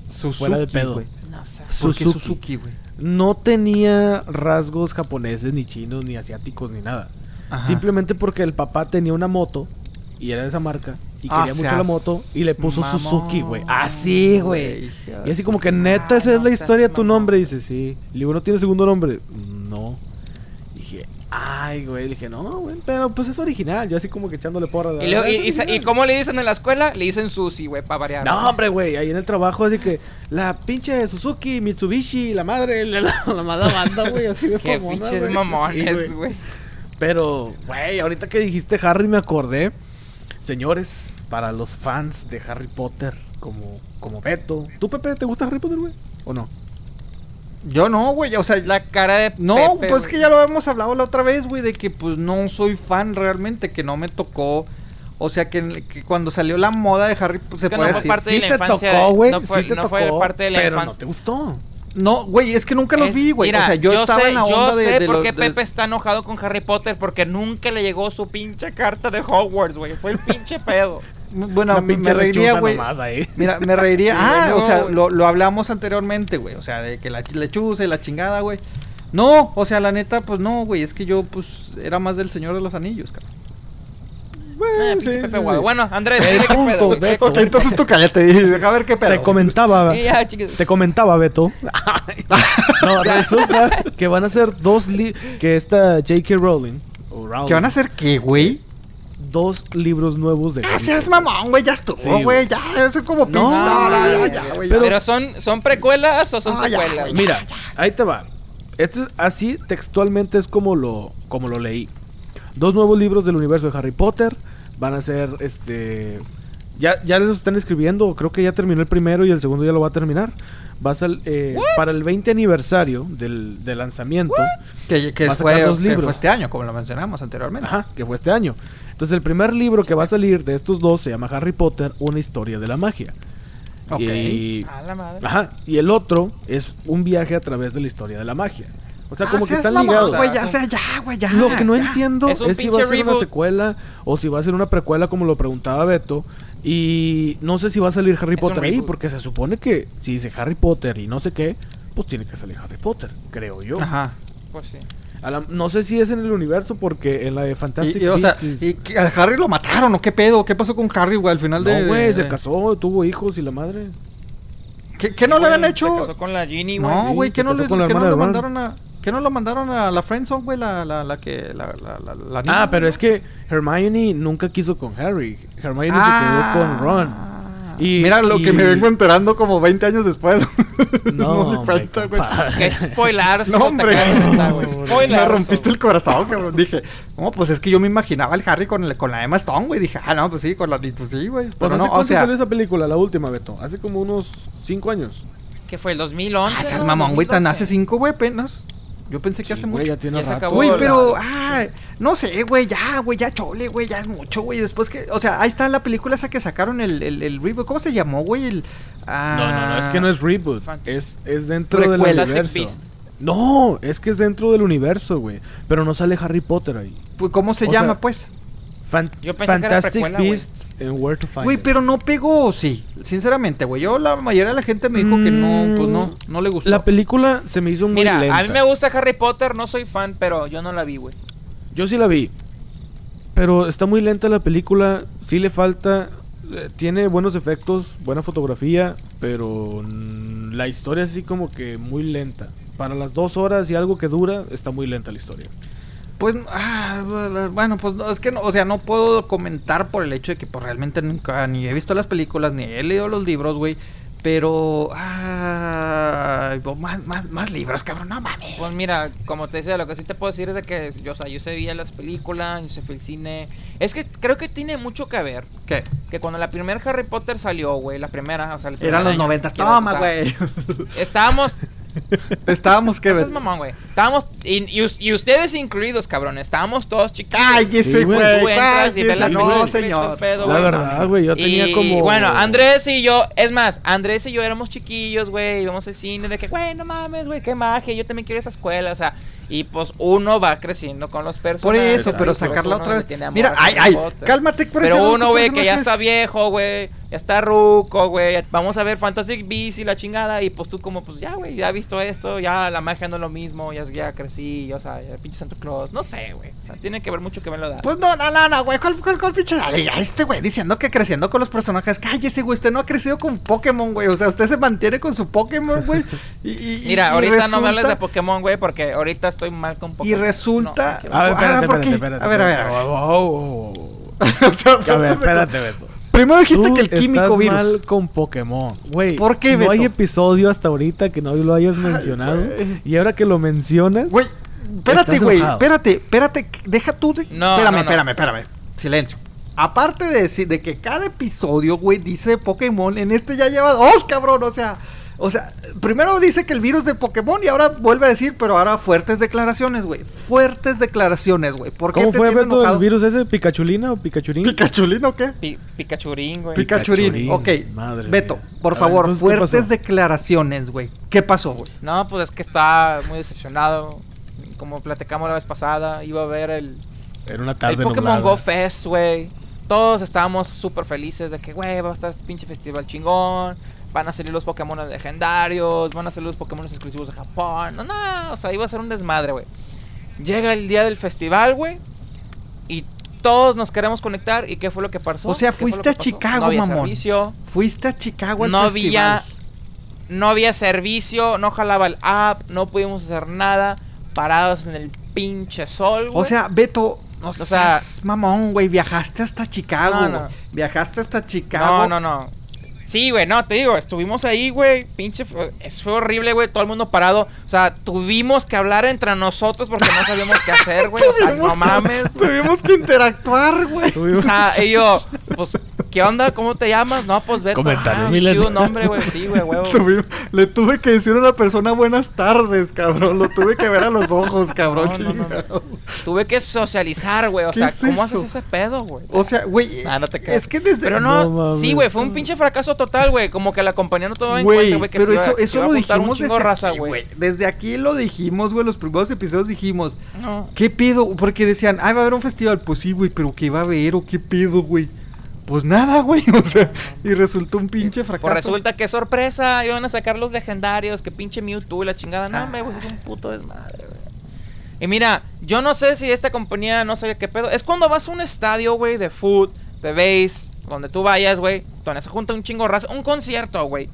Suzuki, Fuera de pedo. güey. No sé. ¿Por qué Suzuki. Suzuki, güey? No tenía rasgos japoneses, ni chinos, ni asiáticos, ni nada. Ajá. Simplemente porque el papá tenía una moto y era de esa marca y Ah, quería mucho la moto y le puso mamón, Suzuki, güey. Así, güey. güey. Y así como que neta esa Ah, es la historia de tu nombre. Dice, sí. Le digo, ¿no tiene segundo nombre? No. Ay, güey. Le dije, no, güey, pero pues es original. Yo así como que echándole porra. ¿Y, "Ah, y, y sa- y original". cómo le dicen en la escuela? Le dicen Susi, güey, para variar. No, hombre, güey, ahí en el trabajo, así que la pinche Suzuki, Mitsubishi, la madre, la, la, la mala banda, güey, así de Qué famona, pinches mamones, güey. Pero, güey, ahorita que dijiste Harry me acordé, señores, para los fans de Harry Potter, como, como Beto. ¿Tú, Pepe, te gusta Harry Potter, güey? ¿O no? Yo no, güey. O sea, La cara de. No, Pepe, pues güey. que ya lo hemos hablado la otra vez, güey, de que pues no soy fan realmente, que no me tocó. O sea, que, que cuando salió la moda de Harry, pues se que puede no fue decir. parte Sí de la te tocó, güey, no fue, sí te no fue tocó, parte de la pero no te gustó. No, güey, es que nunca los Es- vi, güey. mira, O sea, yo, estaba sé, en la yo onda de, sé de por qué de- Pepe está enojado con Harry Potter porque nunca le llegó su pinche carta de Hogwarts, güey. Fue el pinche pedo. Bueno, Una me, me reiría, güey. Mira, me reiría. Sí, ah, o sea, lo, lo hablamos anteriormente, güey. O sea, de que la ch- lechuza y la chingada, güey. No, o sea, la neta, pues no, güey. Es que yo, pues, era más del Señor de los Anillos, cabrón. Eh, Sí. Bueno, Andrés, dime qué pedo. Beto. Entonces tú cállate y deja ver qué pedo. Te comentaba, ya, te comentaba, Beto. no, resulta que van a ser dos li que esta J.K. Rowling, o Rowling, ¿Qué van a hacer qué, güey? Dos libros nuevos de Ah, Harry seas Potter. mamón, güey. Ya estuvo, güey. ya, eso es como No, pinche. No, no, güey, ya, ya, güey. pero- Pero son, son precuelas o son Ah, ya, secuelas. Mira, ahí te va. Este es así textualmente es como lo como lo leí. Dos nuevos libros del universo de Harry Potter van a ser este ya ya les están escribiendo, creo que ya terminó el primero y el segundo ya lo va a terminar. Va a ser eh, para el 20 aniversario del, del lanzamiento. Que, que Va a sacar fue, dos que libros. fue este año, como lo mencionamos anteriormente. Ajá, que fue este año. Entonces el primer libro que va a salir de estos dos se llama Harry Potter, una historia de la magia. Ok. Y, A la madre. ajá, y el otro es un viaje a través de la historia de la magia. O sea, como Ah, que seas están ligados. güey, ya, o sea, ya, güey, ya. Lo que no ya. entiendo Es si va a ser una secuela o si va a ser una precuela como lo preguntaba Beto. Y no sé si va a salir Harry Es Potter ahí, porque se supone que si dice Harry Potter y no sé qué, pues tiene que salir Harry Potter, creo yo. Ajá. Pues sí. A la- no sé si es en el universo, porque en la de Fantastic Y, y, o sea, Beasts- y que al Harry lo mataron, ¿o qué pedo? ¿Qué pasó con Harry, güey, al final de. No, güey, se casó, tuvo hijos y la madre. ¿Qué, qué no le Güey, habían Se hecho? casó con la Ginny, güey. No, sí, güey, se ¿qué no le, qué no le Ron. mandaron a. ¿Qué no lo mandaron a la Friendzone, güey? La, la, la que. La, la, la, la niña, Ah, pero es que Hermione nunca quiso con Harry. Hermione Ah. se quedó con Ron. Y- Mira lo que y- me vengo enterando como 20 años después. No, me di hombre, cuenta, güey. Qué spoiler. No, hombre. güey. Spoiler. Me rompiste el corazón, cabrón. Dije, no, pues es que yo me imaginaba al Harry con, el- con la Emma Stone, güey. Dije, ah, no, pues sí, con la. Pues sí, güey. Pues Pero ¿hace no, o cuánto sea. salió esa película, la última, Beto? Hace como unos 5 años. ¿Qué fue? ¿El 2011? Ah, seas no? mamón, güey, tan 2012. hace 5, güey, apenas. Yo pensé que Sí, hace güey, mucho. ya tiene Ya se acabó Güey, la- pero, ah, no sé, güey, ya, güey, ya chole, güey, ya es mucho, güey. Después que, o sea, ahí está la película esa que sacaron el, el, el reboot. ¿Cómo se llamó, güey? El, ah, No, no, no, es que no es reboot. Fan- Es, es dentro del Precuela. Fantastic universo. No, es que es dentro del universo, güey. Pero no sale Harry Potter ahí. pues, ¿Cómo se o llama, sea, pues? Fan- Yo pensé que era Fantastic precuela. Beasts and Where to Find Güey, pero no pegó, sí. Sinceramente, güey. Yo, la mayoría de la gente me dijo que no, pues no, no le gustó. La película se me hizo muy Mira, lenta. a mí me gusta Harry Potter, no soy fan, pero yo no la vi, güey. Yo sí la vi. Pero está muy lenta la película. Sí le falta. eh, tiene buenos efectos, buena fotografía. Pero mm, la historia así como que muy lenta. Para las dos horas y algo que dura, está muy lenta la historia. Pues, ah, bueno, pues no, es que no, o sea, no puedo comentar por el hecho de que pues, realmente nunca ni he visto las películas ni he leído los libros, güey. Pero, ah, más, más, más libros, cabrón, no mames. Pues mira, como te decía, lo que sí te puedo decir es de que yo, o sea, yo se veía las películas, yo se fui al cine. Es que creo que tiene mucho que ver. ¿Qué? Que cuando la primera Harry Potter salió, güey, la primera, o sea, el Eran los año, noventas. quiero- Toma, o sea, güey. Estábamos, Estábamos que ¿Qué ver. mamón, güey? Estábamos, y, y us- y ustedes incluidos, cabrón, estábamos todos chiquitos. Cállese, güey. la no, señor. pedo, verdad, güey, yo tenía y, como. bueno, Andrés y yo, es más, Andrés y yo éramos chiquillos, güey, íbamos al cine de que, güey, no mames, güey, qué magia, yo también quiero esa escuela, o sea, y pues uno va creciendo con los Por personajes. eso, ¿sabes? pero Por eso sacarla uno otra vez. tiene amor Mira, ay, ay, cálmate, por Pero eso uno no ve que ya está viejo, güey, ya está ruco, güey, vamos a ver Fantastic Beasts y la chingada, y pues tú como, pues ya, güey, ya he visto esto, ya la magia no es lo mismo, ya, ya crecí, o sea, ya pinche Santa Claus, no sé, güey, o sea, tiene que ver mucho que me lo da. Pues no, no, no, no, güey. ¿Cuál, cuál, cuál pinche? Dale, ya este güey diciendo que creciendo con los personajes. Cállese, güey. Usted no ha crecido con Pokémon, güey. O sea, usted se mantiene con su Pokémon, güey. Y, y- Mira, y ahorita no me hables de Pokémon, güey, porque ahorita estoy mal con Pokémon. Y resulta- No, no quiero. A ver, Ah, espérate, ¿por espérate. A ver, a ver, espérate. a ver. Oh, oh, oh, oh. o sea, A ver, entonces, espérate, Beto. Primero dijiste Tú que el químico estás virus. mal con Pokémon. Güey, ¿Por qué, no hay episodio hasta ahorita que no lo hayas mencionado. y ahora que lo mencionas, Güey, espérate, Estás güey. enojado. Espérate, espérate. Deja tú de. No, espérame, no, no. espérame, espérame. Silencio. Aparte de, decir- de que cada episodio, güey, dice Pokémon, en este ya lleva dos, cabrón. O sea, o sea, primero dice que el virus de Pokémon y ahora vuelve a decir, pero ahora fuertes declaraciones, güey. Fuertes declaraciones, güey. ¿Por qué ¿cómo te fue tiene Beto enojado? el virus ese? ¿Picachulina o Picachurín? ¿Picachulín o qué? Pi- Pikachurín, güey. Pica- Pikachurín. Pikachurín, Ok. madre Beto, mía. por ver, favor, entonces, ¿qué fuertes declaraciones, güey. ¿Qué pasó, güey? No, pues es que está muy decepcionado. Como platicamos la vez pasada, iba a ver el, Era una tarde el Pokémon nublada. Go Fest, güey. Todos estábamos súper felices de que, güey, va a estar este pinche festival chingón. Van a salir los Pokémon legendarios. Van a salir los Pokémon exclusivos de Japón. No, no, o sea, iba a ser un desmadre, güey. Llega el día del festival, güey. Y todos nos queremos conectar. ¿Y qué fue lo que pasó? O sea, ¿Qué fue lo fuiste a? Chicago, no había mamón. Servicio, Fuiste a Chicago al no festival. había no había servicio, no jalaba el app, no pudimos hacer nada, parados en el pinche sol, O güey. sea, Beto, no sea- mamón, güey. Viajaste hasta Chicago. No. Viajaste hasta Chicago. no, no, no. Sí, güey, no, te digo, estuvimos ahí, güey, pinche, fue, horrible, güey, todo el mundo parado. O sea, tuvimos que hablar entre nosotros porque no sabíamos qué hacer, güey. O sea, no mames. Tuvimos que interactuar, güey. O sea, y yo, pues, ¿qué onda? ¿Cómo te llamas? No, pues Beto. Comentario ah, chido nombre, güey, sí, güey, huevo. Le tuve que decir a una persona buenas tardes, cabrón. Lo tuve que ver a los ojos, cabrón. No, no, no. Tuve que socializar, güey. O ¿Qué sea, es ¿cómo eso? haces ese pedo, güey? O sea, güey. Ah, no te creas. Es que desde. Pero no, sí, güey, fue un pinche fracaso total, güey. Como que la compañía no tomaba en Güey, cuenta, güey, que pero se iba, eso, se eso iba a lo dijimos desde raza, aquí, güey. Desde aquí lo dijimos, güey. Los primeros episodios dijimos, No. ¿qué pedo? Porque decían, ah, va a haber un festival. Pues sí, güey, pero ¿qué va a haber o qué pedo, güey? Pues nada, güey. O sea, y resultó un pinche fracaso. Pues resulta que sorpresa, iban a sacar los legendarios, que pinche Mewtwo y la chingada. No, me es un puto desmadre, güey. Y mira, yo no sé si esta compañía no sabe qué pedo. Es cuando vas a un estadio, güey, de foot, de base, donde tú vayas, güey, donde se junta un chingo raza, un concierto, güey.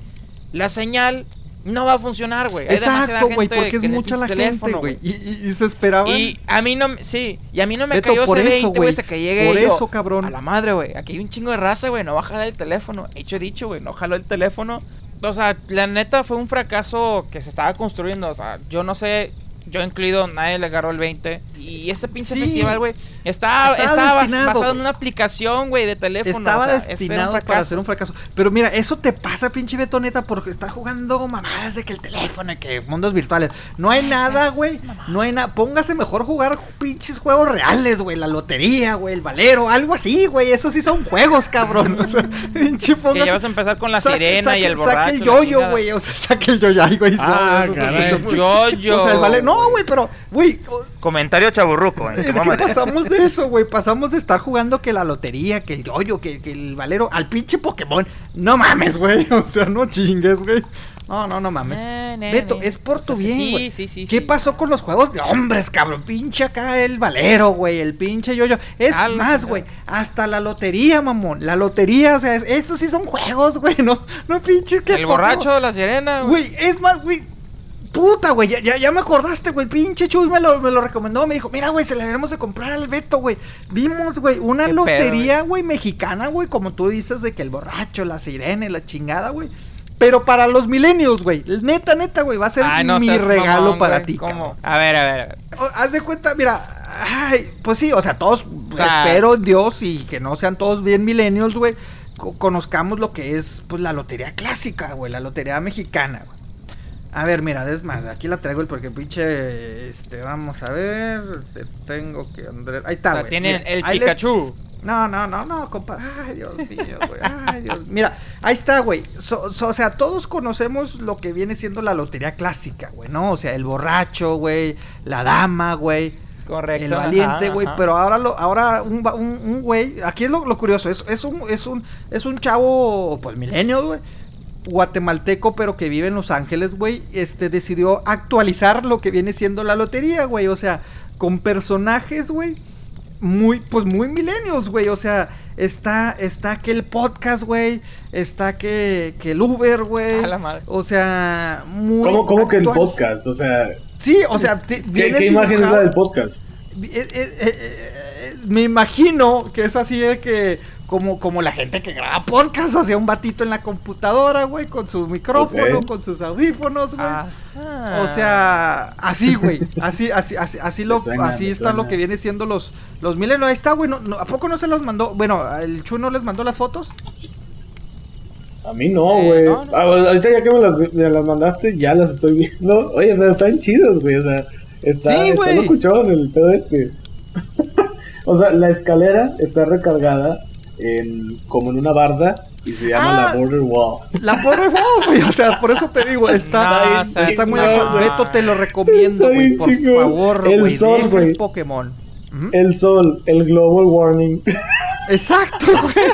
La señal no va a funcionar, güey. Exacto, güey, porque es mucha la gente, güey. Y, y- y se esperaban. Y a mí no, me- sí, y a mí no me Beto, cayó ese eso, 20, güey, hasta que llegue por yo, eso, cabrón. A la madre, güey, aquí hay un chingo de raza, güey, no va a jalar el teléfono. Hecho dicho, güey, no jaló el teléfono. O sea, la neta fue un fracaso que se estaba construyendo, o sea, yo no sé, yo incluido, nadie le agarró el 20. Y este pinche Sí. festival, güey, estaba, Estaba basado en una aplicación, güey, de teléfono. Estaba o sea, destinado para ser un fracaso. Pero mira, eso te pasa, pinche betoneta, porque estás jugando mamadas de que el teléfono que mundos virtuales. No hay nada, güey. No hay nada. Póngase mejor jugar pinches juegos reales, güey. La lotería, güey, el valero, algo así, güey. Eso sí son juegos, cabrón. O sea, pinche Que póngase- ya vas a empezar con la sirena y el borracho. Saque el yoyo, güey. O sea, saque el yoyo. Güey. Ah, se caray. muy- Yo-yo. O sea, el valero. No, güey, pero, güey, Comentario chaburruco. ¿eh? es que Vamos a- pasamos de eso, güey. Pasamos de estar jugando que la lotería, que el yoyo, que, que el valero, al pinche Pokémon. No mames, güey. O sea, no chingues, güey. No, no, no mames. No, no, Beto, no. es por tu O sea, bien, sí, güey. sí, sí, ¿Qué sí. pasó con los juegos de hombres, cabrón? Pinche acá el valero, güey. El pinche yoyo. Es Calma, más, güey. Hasta la lotería, mamón. La lotería, o sea, es- esos sí son juegos, güey. No, no pinches que El borracho, la sirena, güey. Güey, es más, güey. Puta, güey, ya, ya, ya me acordaste, güey. Pinche Chuy me lo, me lo recomendó. Me dijo, mira, güey, se le deberemos de comprar al Beto, güey. Vimos, güey, una Qué pedo, lotería, güey, mexicana, güey. Como tú dices, de que el borracho, la sirena la chingada, güey. Pero para los millennials, güey. Neta, neta, güey. Va a ser Ay, no mi regalo mamón, para ti, ¿Cómo? A ver, a ver, a ver. O- Haz de cuenta, mira, ay, pues sí, o sea, todos, sea- espero en Dios y que no sean todos bien millennials, güey, co- conozcamos lo que es, pues, la lotería clásica, güey, la lotería mexicana, güey. A ver, mira, es más, aquí la traigo el porque pinche, este, vamos a ver, te tengo que, Andrés, ahí está, O sea, güey. tienen el ahí les- Pikachu. no, no, no, no, compa. Ay, Dios mío, güey. Ay, Dios. Mira, ahí está, güey. So- so- o sea, todos conocemos lo que viene siendo la lotería clásica, güey, ¿no? O sea, el borracho, güey, la dama, güey. Correcto. El valiente, güey, pero ahora lo, ahora un, va- un, un güey, aquí es lo, lo curioso, es, es un, es un, es un chavo, pues milenio, güey, guatemalteco, pero que vive en Los Ángeles, güey, este, decidió actualizar lo que viene siendo la lotería, güey, o sea, con personajes, güey, muy, pues muy milenios, güey, o sea, está, está que el podcast, güey, está que, que el Uber, güey, A la madre. o sea, muy ¿Cómo, cómo que el podcast? O sea, Sí, o sea, te- ¿qué, viene qué imagen es la del podcast? eh, eh, eh, eh, me imagino que es así de que como, como la gente que graba podcast, hacía un batito en la computadora, güey, con su micrófono, con sus audífonos, güey. Ah. O sea, así, güey. Así, así, así, así lo, suena, así está lo que viene siendo los, los milenios. Ahí está, güey. no- no, ¿A poco no se los mandó? Bueno, el Chu no les mandó las fotos. A mí no, Eh, güey. no, no. Ah, ahorita ya que me las, me las mandaste, ya las estoy viendo. Oye, pero están chidos, güey. O sea, está, Sí, está locuchón el pedo este. o sea, la escalera está recargada en, como en una barda y se llama Ah. la Border Wall. La pobre voz, güey. O sea, por eso te digo, está, No, está, seas muy actual. Beto, te lo recomiendo, Está güey. Por chingón. favor, El güey. sol, güey. el Pokémon. Ujú. El sol, el global warming. Exacto, güey.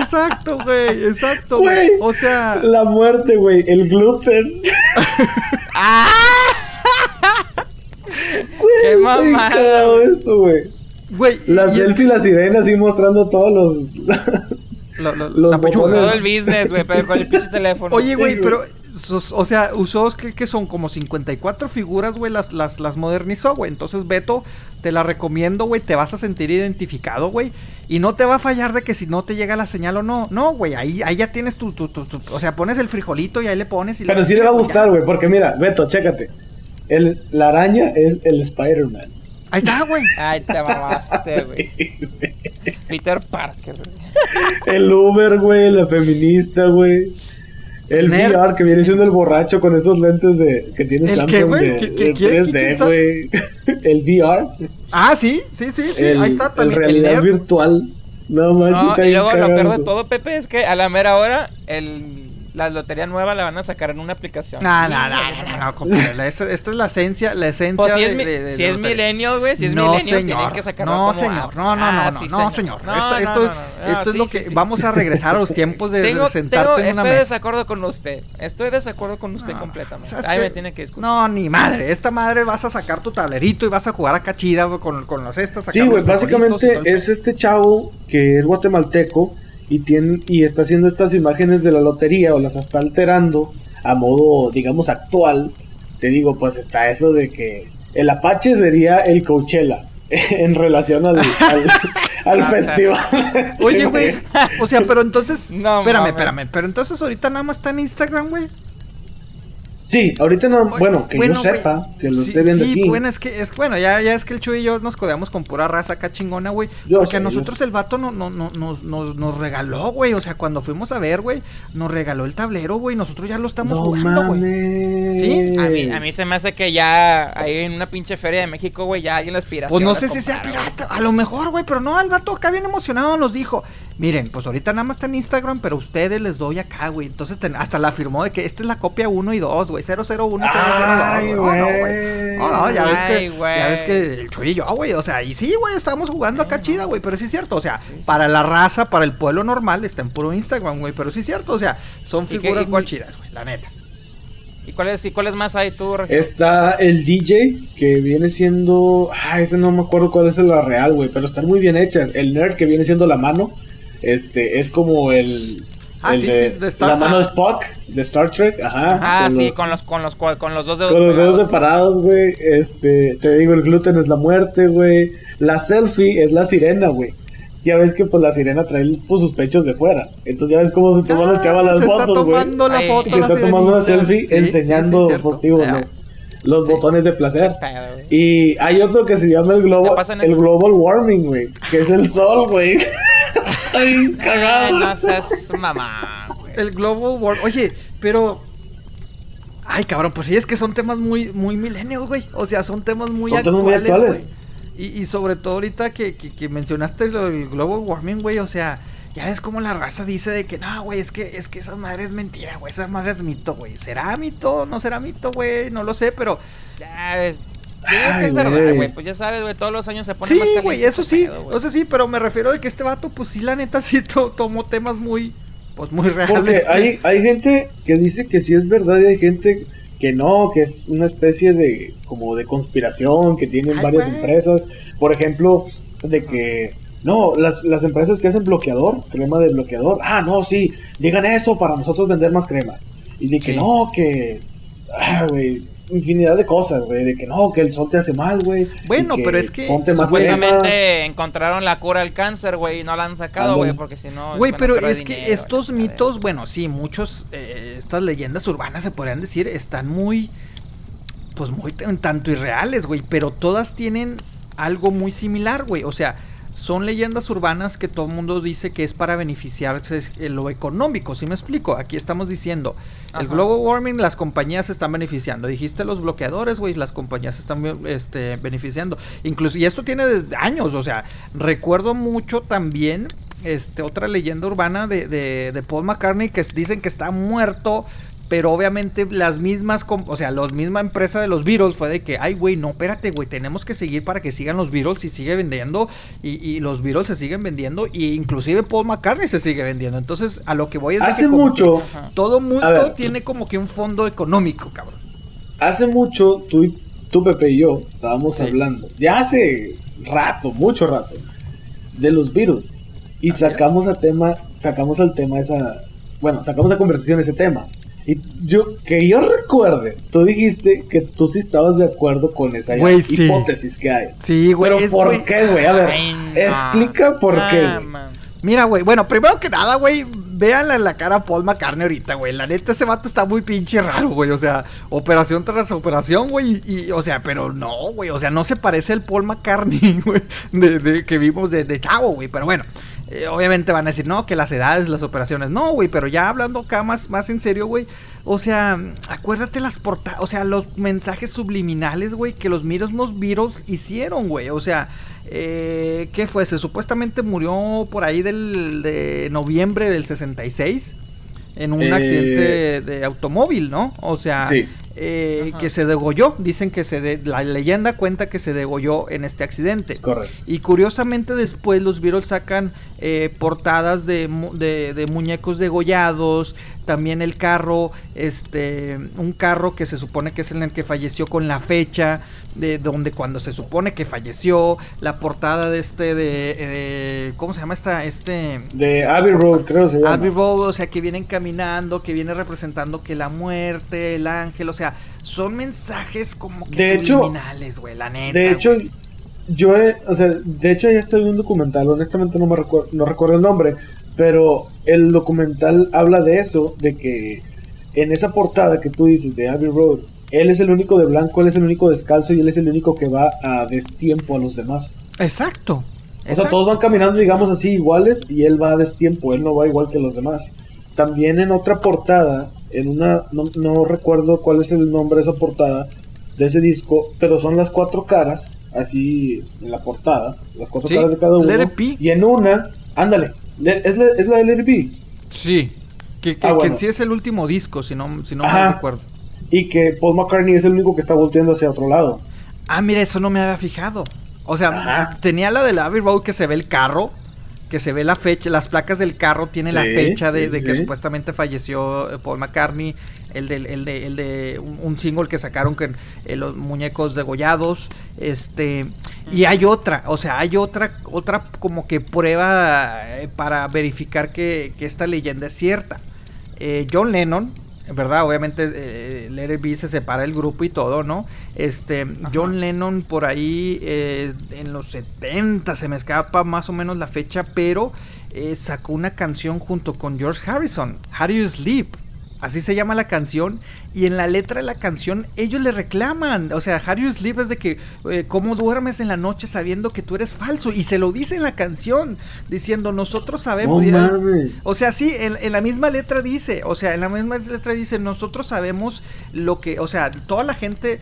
Exacto, güey. Exacto, güey. O sea, La muerte, güey. El gluten. Güey, ¡Qué está bien mamada, esto, güey. Güey. y- Las y es y las sirenas así mostrando todos los. lo- lo- los la pechuga. botones. Todo el business, güey, pero con el pinche teléfono. Oye, güey, Sí, pero, sos- o sea, usó, que, que son como 54 figuras, güey, las, las, las modernizó, güey. Entonces, Beto, te la recomiendo, güey, te vas a sentir identificado, güey. Y no te va a fallar de que si no te llega la señal o no. No, güey, ahí, ahí ya tienes tu, tu, tu, tu- o sea, pones el frijolito y ahí le pones y Pero sí le va a gustar, güey, porque mira, Beto, chécate. El, la araña es el Spider-Man. Ahí está, güey. Ay, te mamaste, güey. Peter Parker. güey. El Uber, güey, la feminista, güey. El Nerd. VR que viene siendo el borracho con esos lentes de que tiene ¿El Samsung qué, güey? de, ¿Qué- qué- de quién? 3D, ¿Quién sabe? güey. El VR. Ah, sí, sí, sí, sí. el, ahí está el también. El, realidad nerd. virtual. No manches, No, y luego lo peor de todo, Pepe, es que a la mera hora el, la lotería nueva la van a sacar en una aplicación. No, no, no, no, no, compadre, Esta, es la esencia, la esencia Pues si es, de- mi- de- de si es milenio, güey, si es no, milenio, señor. tienen que sacarlo No, como señor. No, no, Ah, no, sí, no, no, señor. No, Esto, no, esto, no, no. esto es lo sí, que sí. vamos a regresar a los tiempos de, de Tengo, sentarte tengo- en una estoy de desacuerdo con usted. Estoy de desacuerdo con usted No, completamente. ¿sabes Ahí me tiene que discutir. No, ni madre. Esta madre vas a sacar tu tablerito y vas a jugar acá chida con, con los estas. Sí, güey, básicamente es este chavo que es guatemalteco y tiene y está haciendo estas imágenes de la lotería o las está alterando a modo, digamos, actual. Te digo, pues está eso de que el Apache sería el Coachella en relación al, al, al o sea, festival. Oye, güey. O sea, pero entonces. No espérame, mames. espérame. Pero entonces ahorita nada más está en Instagram, güey. Sí, ahorita no, bueno, que bueno, yo sepa, que lo sí, esté viendo sí, aquí. bueno, es que, es, bueno, ya, ya es que el Chuy y yo nos codeamos con pura raza acá chingona, güey. Porque sé, a nosotros el vato no, no, no, nos, nos, nos regaló, güey. O sea, cuando fuimos a ver, güey, nos regaló el tablero, güey. Nosotros ya lo estamos no jugando, güey. Sí, A mí, a mí se me hace que ya ahí en una pinche feria de México, güey, ya alguien las pirata. Pues no sé si sea pirata, a lo mejor, güey, pero no, el vato acá bien emocionado nos dijo, miren, pues ahorita nada más está en Instagram, pero a ustedes les doy acá, güey. Entonces ten- hasta la afirmó de que esta es la copia 1 y 2, güey. güey. 001, 002. Ay, güey. No, no, güey. güey. No, no, ya ves Ay, que. güey. Ya ves que el Chuy y yo, güey. O sea, y sí, güey, estábamos jugando acá chida, güey. Pero sí es cierto. O sea, para la raza, para el pueblo normal, está en puro Instagram, güey. Pero sí es cierto. O sea, son ¿Y qué- figuras y muy chidas, güey. La neta. ¿Y cuáles y cuáles más hay tú, Regio? Está el DJ, que viene siendo. Ah, ese no me acuerdo cuál es la real, güey. Pero están muy bien hechas. El nerd, que viene siendo la mano. Este, es como el. Ah, el sí, de, sí, de Star La mano de Trek. Spock, de Star Trek. Ajá. Ah, sí, los- con los con los con los dos dedos. Con los dedos separados, güey. Este, te digo, el gluten es la muerte, güey. La selfie es la sirena, güey. Ya ves que pues la sirena trae pues, sus pechos de fuera. Entonces ya ves cómo se toma la Ah, chava las se está fotos, güey. tomando la Ay, foto. Se la está tomando una selfie Sí, enseñando sí, sí, digo, Ya. los, los botones de placer. Pedo. Y hay otro que se llama el ¿Te global, pasan el global warming, güey, que es el sol, güey. Está bien Ay, cagado. no seas mamá, güey. El Global War. Oye, pero. Ay, cabrón, pues sí, es que son temas muy, muy millennials, güey. O sea, son temas muy Son temas muy actuales, güey. Y, y sobre todo ahorita que, que, que mencionaste lo del global warming, güey, o sea, ya ves cómo la raza dice de que no, güey, es que, es que esa madre es mentira, güey, esa madre es mito, güey. ¿Será mito? ¿No será mito, güey? No lo sé, pero Ya es. Yo digo que Ay, es verdad, güey. Pues ya sabes, güey, todos los años se pone sí, más caliente güey, eso sí, pedo, o sea, sí, pero me refiero de que este vato, pues sí, la neta sí to- tomó temas muy, pues muy reales. Porque hay, hay gente que dice que sí es verdad y hay gente que no, que es una especie de como de conspiración que tienen Ay, varias güey. empresas. Por ejemplo, de que no, las, las empresas que hacen bloqueador, crema de bloqueador, ah, no, sí, digan eso para nosotros vender más cremas. Y de que Sí. no, que, ah, güey, infinidad de cosas, güey, de que no, que el sol te hace mal, güey. Bueno, pero es que ponte más crema. Supuestamente encontraron la cura al cáncer, güey, y no la han sacado, güey, porque si no. Güey, pero es que estos mitos, bueno, sí, muchos, eh, estas leyendas urbanas se podrían decir, están muy, pues muy tanto irreales, güey, pero todas tienen algo muy similar, güey, o sea, son leyendas urbanas que todo el mundo dice que es para beneficiarse en lo económico, ¿sí me explico? Aquí estamos diciendo, el global warming, las compañías se están beneficiando. Dijiste los bloqueadores, güey, las compañías se están este, beneficiando. Incluso, y esto tiene desde años, o sea, recuerdo mucho también este, otra leyenda urbana de, de, de Paul McCartney que dicen que está muerto. Pero obviamente las mismas, com- o sea, la misma empresa de los Beatles fue de que, ay, güey, no, espérate, güey, tenemos que seguir para que sigan los Beatles y sigue vendiendo. Y, y los Beatles se siguen vendiendo. Y inclusive Paul McCartney se sigue vendiendo. Entonces, a lo que voy es de Hace que mucho, todo A mundo tiene como que un fondo económico, cabrón. Hace mucho, tú, y- tú Pepe y yo estábamos Sí. hablando, ya hace rato, mucho rato, de los Beatles. Y Así sacamos a tema, sacamos al tema esa, bueno, sacamos a conversación ese tema. Y yo, que yo recuerde, tú dijiste que tú sí estabas de acuerdo con esa Güey, sí. hipótesis que hay. Sí, güey. Pero es, ¿por qué, güey? A ver, Ay, no. explica por Ah, qué. man. Mira, güey. Bueno, primero que nada, güey. Véanle la cara a Paul McCartney ahorita, güey. La neta, ese vato está muy pinche raro, güey. O sea, operación tras operación, güey. Y, y, o sea, pero no, güey. O sea, no se parece al Paul McCartney, güey. De, de- que vimos de, de chavo, güey. Pero bueno. Eh, obviamente van a decir, no, que las edades, las operaciones. No, güey. Pero ya hablando acá más, más en serio, güey. O sea, acuérdate las portadas. O sea, los mensajes subliminales, güey. Que los mismos virus hicieron, güey. O sea. Eh, ¿Qué fue? Se supuestamente murió por ahí del de noviembre del 66 en un Eh, accidente de automóvil, ¿no? O sea, Sí. Eh, que se degolló. Dicen que se de- la leyenda cuenta que se degolló en este accidente. Correcto. Y curiosamente después los Beatles sacan eh, portadas de- de muñecos degollados, también el carro, este, un carro que se supone que es en el que falleció con la fecha de donde cuando se supone que falleció, la portada de este de, eh, ¿cómo se llama esta este De Abbey Road, creo que se llama. Abbey Road, o sea, que vienen caminando, que viene representando que la muerte, el ángel, o sea, son mensajes como que De subliminales, güey, la neta. De hecho, yo he, o sea, de hecho ya estoy en un documental, honestamente no me recuerdo, no recuerdo el nombre, pero el documental habla de eso, de que en esa portada que tú dices de Abbey Road, él es el único de blanco, él es el único descalzo y él es el único que va a destiempo a los demás. Exacto. O sea, todos van caminando, digamos así, iguales y él va a destiempo, él no va igual que los demás. También en otra portada, en una, no, no recuerdo cuál es el nombre de esa portada, de ese disco, pero son las cuatro caras, así en la portada, las cuatro Sí, caras de cada uno. Let It Be. Y en una, ándale, le- es la, es la de Let It Be. Sí. Que, que, Ah, que bueno. sí es el último disco, si no, si no Ajá. me recuerdo. y que Paul McCartney es el único que está volteando hacia otro lado. Ah, mira, eso no me había fijado. O sea, Ajá. tenía la del Abbey Road que se ve el carro, que se ve la fecha, las placas del carro tienen la fecha de, sí, de que sí. supuestamente falleció eh, Paul McCartney, el de, el de, el de un, un single que sacaron con eh, los muñecos degollados, este, y hay otra, o sea, hay otra, otra como que prueba eh, para verificar que, que esta leyenda es cierta. Eh, John Lennon, ¿verdad? Obviamente eh, Let It Be se separa el grupo y todo, ¿no? Este, John Lennon por ahí eh, en los 70, se me escapa más o menos la fecha, pero eh, sacó una canción junto con George Harrison, How Do You Sleep? Así se llama la canción. Y en la letra de la canción ellos le reclaman. O sea, How You Sleep es de que, eh, ¿cómo duermes en la noche sabiendo que tú eres falso? Y se lo dice en la canción, diciendo, nosotros sabemos... O sea, sí, en, en la misma letra dice, o sea, en la misma letra dice, nosotros sabemos lo que, o sea, toda la gente,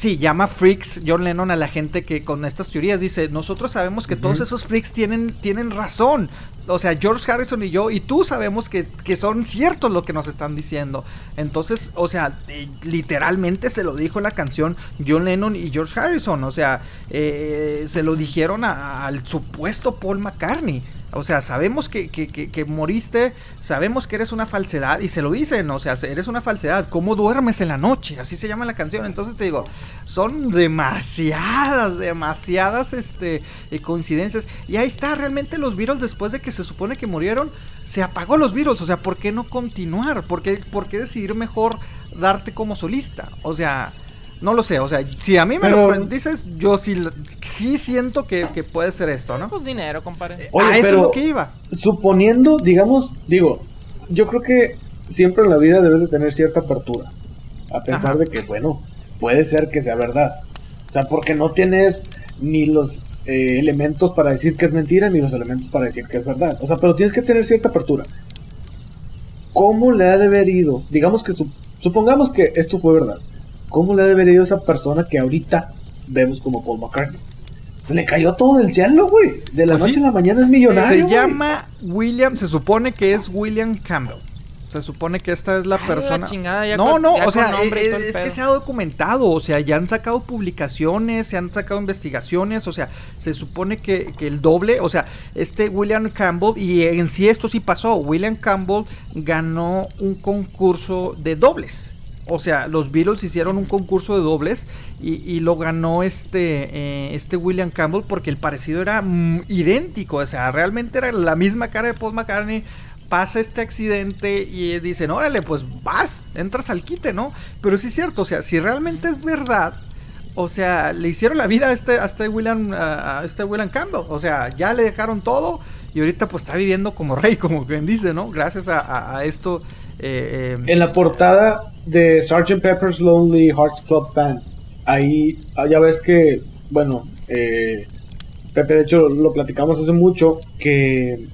sí, llama freaks John Lennon a la gente que con estas teorías dice, nosotros sabemos que todos esos freaks tienen, tienen razón. O sea, George Harrison y yo y tú sabemos que, que son ciertos lo que nos están diciendo. Entonces, o sea, eh, literalmente se lo dijo la canción John Lennon y George Harrison. O sea, eh, se lo dijeron a- al supuesto Paul McCartney. O sea, sabemos que, que, que- moriste, sabemos que eres una falsedad y se lo dicen, o sea, eres una falsedad. ¿Cómo duermes en la noche? Así se llama la canción. Entonces te digo, son demasiadas, demasiadas este, eh, coincidencias. Y ahí está, realmente los Beatles después de que se supone que murieron, se apagó los Beatles. O sea, ¿por qué no continuar? ¿Por qué, por qué decidir mejor darte como solista? O sea... No lo sé, o sea, si a mí me Pero- lo dices, yo sí, sí siento que, que puede ser esto, ¿no? Pues dinero, compadre. Oye, a eso pero- es lo que iba. Suponiendo, digamos, digo, yo creo que siempre en la vida debes de tener cierta apertura. A pensar Ajá. de que, bueno, puede ser que sea verdad. O sea, porque no tienes ni los eh, elementos para decir que es mentira, ni los elementos para decir que es verdad. O sea, pero tienes que tener cierta apertura. ¿Cómo le ha de haber ido? Digamos que su- supongamos que esto fue verdad. ¿Cómo le ha de haber ido a esa persona que ahorita vemos como Paul McCartney? Se le cayó todo del cielo, güey. De la Pues noche sí. a la mañana es millonario. Se llama William, se supone que es William Campbell. Se supone que esta es la Ay, la persona. chingada, ya no, con- no, ya o sea, es que se ha documentado, o sea, ya han sacado publicaciones, se han sacado investigaciones, o sea, se supone que, que el doble, o sea, este William Campbell, y en sí esto sí pasó, William Campbell ganó un concurso de dobles. O sea, los Beatles hicieron un concurso de dobles y, y lo ganó este, eh, este William Campbell porque el parecido era mm, idéntico. O sea, realmente era la misma cara de Paul McCartney. Pasa este accidente y dicen, órale, pues vas, entras al quite, ¿no? Pero sí es cierto, o sea, si realmente es verdad, o sea, le hicieron la vida a este, este William, a este William Campbell. O sea, ya le dejaron todo y ahorita pues está viviendo como rey, como bien dice, ¿no? Gracias a esto. Eh, eh, En la portada de Sgt. Pepper's Lonely Hearts Club Band, ahí ah, ya ves que, bueno, eh, Pepe, de hecho lo platicamos hace mucho, que,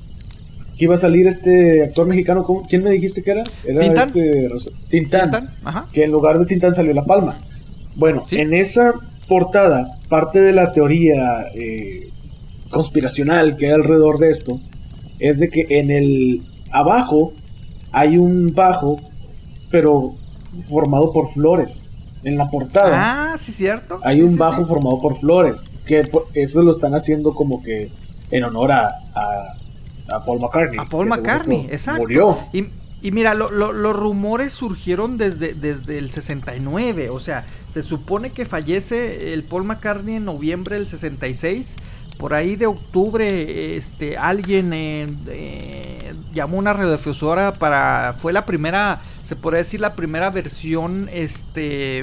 que iba a salir este actor mexicano, ¿cómo- ¿quién me dijiste que era? Era Tintán. este Tintán, Tintán, ajá. que en lugar de Tintán salió La Palma. Bueno, Sí. en esa portada, parte de la teoría eh, conspiracional que hay alrededor de esto, es de que en el abajo hay un bajo, pero formado por flores. En la portada Ah, sí, cierto. hay Sí, un sí, bajo sí. formado por flores. Que eso lo están haciendo como que en honor a, a, a Paul McCartney. A Paul McCartney, exacto. Murió. Y, y mira, lo- lo- los rumores surgieron desde, desde el 69. O sea, se supone que fallece el Paul McCartney en noviembre del 66. Por ahí de octubre, este, alguien eh, eh, llamó a una radiodifusora para. Fue la primera, se podría decir, la primera versión, este.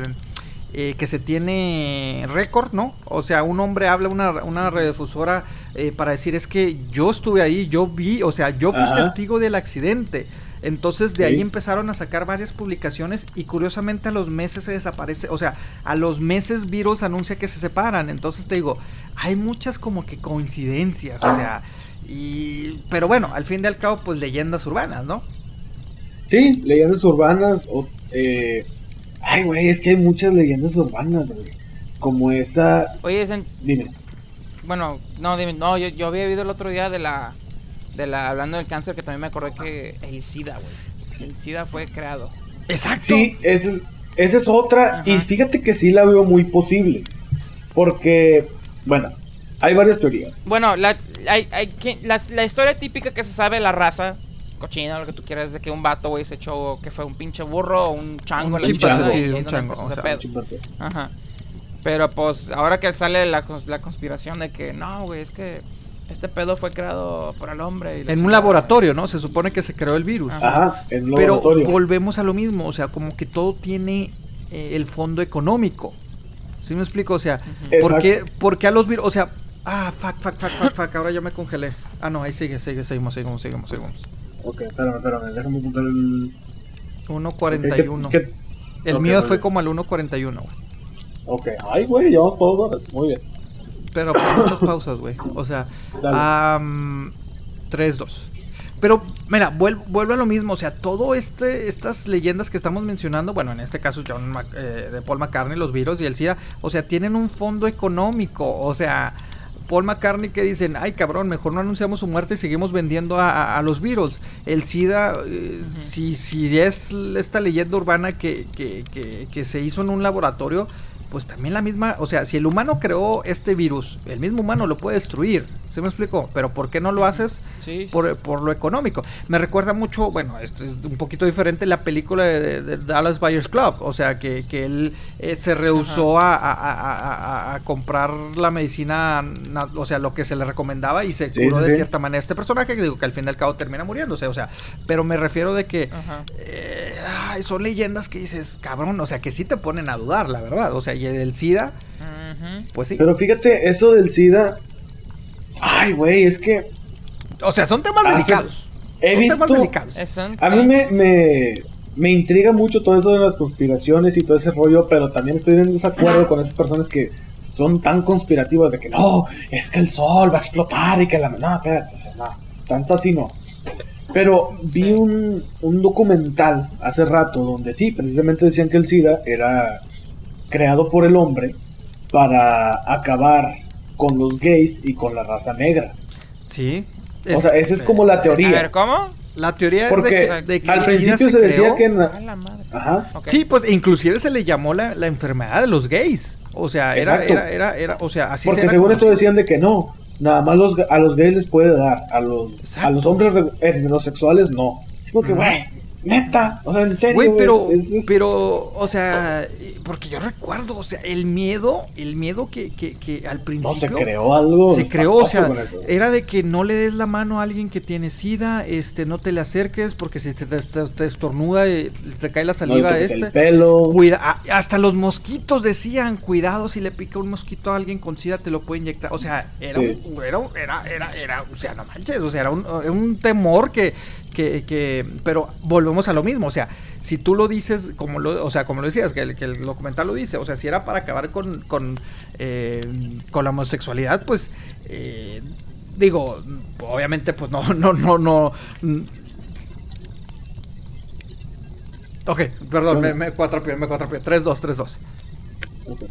eh, que se tiene récord, ¿no? O sea, un hombre habla a una, una radiodifusora eh, para decir es que yo estuve ahí, yo vi, o sea, yo fui Ajá. testigo del accidente. Entonces de Sí. ahí empezaron a sacar varias publicaciones y curiosamente a los meses se desaparece, o sea, a los meses Beatles anuncia que se separan. Entonces te digo, hay muchas como que coincidencias, o sea, y pero bueno, al fin y al cabo pues leyendas urbanas, ¿no? Sí, leyendas urbanas. O, eh, ay, güey, es que hay muchas leyendas urbanas, güey. Como esa. Oye, Dime. bueno, no, dime, no, yo, yo había oído el otro día de la, de la, hablando del cáncer, que también me acordé que el SIDA, güey. El SIDA fue creado. Exacto. Sí, ese es, esa es otra. Y fíjate que sí la veo muy posible. Porque, bueno, hay varias teorías. Bueno, la, hay, hay que- la, la historia típica que se sabe de la raza cochina, lo que tú quieras, de que un vato, güey, se echó que fue un pinche burro o un chango. Un la chimpancé, sí, un chango, o sea. Ajá. Pero pues ahora que sale la, la conspiración de que no, güey, es que este pedo fue creado por el hombre. y la En un laboratorio, ¿no? Se supone que se creó el virus. Ajá. En un Pero laboratorio. volvemos a lo mismo, o sea, como que todo tiene eh, el fondo económico. ¿Sí me explico? O sea, ¿por Exacto. qué, por qué a los virus? O sea, ah, fuck, fuck, fuck, fuck, fuck, ahora ya me congelé. Ah, no, ahí sigue, sigue, seguimos, seguimos, seguimos, seguimos. Ok, espérame, espérame, déjame apuntar el. 1.41. ¿Qué- qué- El mío fue como al 1.41, güey. Ok, ay, güey, llevamos dos horas. Muy bien. Pero con muchas pausas, güey. O sea, am, 3-2. Pero, mira, vuel- vuelve a lo mismo. O sea, todo este, estas leyendas que estamos mencionando, bueno, en este caso John Mac- eh, de Paul McCartney, los virus y el SIDA, o sea, tienen un fondo económico. O sea, Paul McCartney que dicen, ay cabrón, mejor no anunciamos su muerte y seguimos vendiendo a, a- a los Beatles. El SIDA, eh, si, si es esta leyenda urbana que, que, que, que se hizo en un laboratorio, pues también la misma, o sea, si el humano creó este virus, el mismo humano lo puede destruir. ¿Se me explicó? Pero ¿por qué no lo haces? Sí, sí, por, por lo económico. Me recuerda mucho, bueno, esto es un poquito diferente la película de, de Dallas Buyers Club, o sea, que, que él eh, se rehusó a, a- a- a- a comprar la medicina, na- o sea, lo que se le recomendaba y se Sí, curó sí, de cierta manera este personaje, que digo que al fin y al cabo termina muriéndose, o sea, pero me refiero de que eh, ay, son leyendas que dices, cabrón, o sea, que sí te ponen a dudar, la verdad, o sea, y el SIDA, pues sí. Pero fíjate, eso del SIDA. Ay, güey, es que o sea, son temas Ah, delicados. he son temas visto. delicados. Es un- A mí me, me, me intriga mucho todo eso de las conspiraciones y todo ese rollo, pero también estoy en desacuerdo con esas personas que son tan conspirativas de que no, es que el sol va a explotar y que la... No, espérate, o sea, no, tanto así no. Pero vi Sí. un, un documental hace rato donde sí, precisamente decían que el SIDA era creado por el hombre para acabar con los gays y con la raza negra. Sí. O sea, esa es como la A teoría. ver, ¿cómo? La teoría Porque es de, de que al principio se, decía que... en la- A la madre. Ajá. Sí, pues inclusive se le llamó la, la enfermedad de los gays. O sea, era, era, era, era, o sea, así se Porque era según esto conocido. decían de que no, nada más los, a los gays les puede dar, a los, Exacto. a los hombres re- heterosexuales no. Digo que, No. güey, neta, o sea, en serio. Güey, pero, es- es- pero, o sea, eh, porque yo recuerdo, o sea, el miedo, el miedo que, que, que al no, principio... se creó algo. se creó, o sea, era de que no le des la mano a alguien que tiene sida, este, no te le acerques porque si te, te- estornuda y te cae la No, saliva que este. el pelo. Cuida, hasta los mosquitos decían, cuidado si le pica un mosquito a alguien con sida te lo puede inyectar. O sea, era, Sí. un- era, era, era, era, o sea, no manches, o sea, era un, era un temor que, que, que, pero volvemos a lo mismo, o sea, si tú lo dices, como lo, o sea, como lo decías, que el, que el documental lo dice, o sea, si era para acabar con, con, eh, con la homosexualidad, pues, eh, digo, obviamente, pues no, no, no, no. mm. Ok, perdón, me, me cuatrapié, me cuatrapié. 3-2, 3-2. Ok.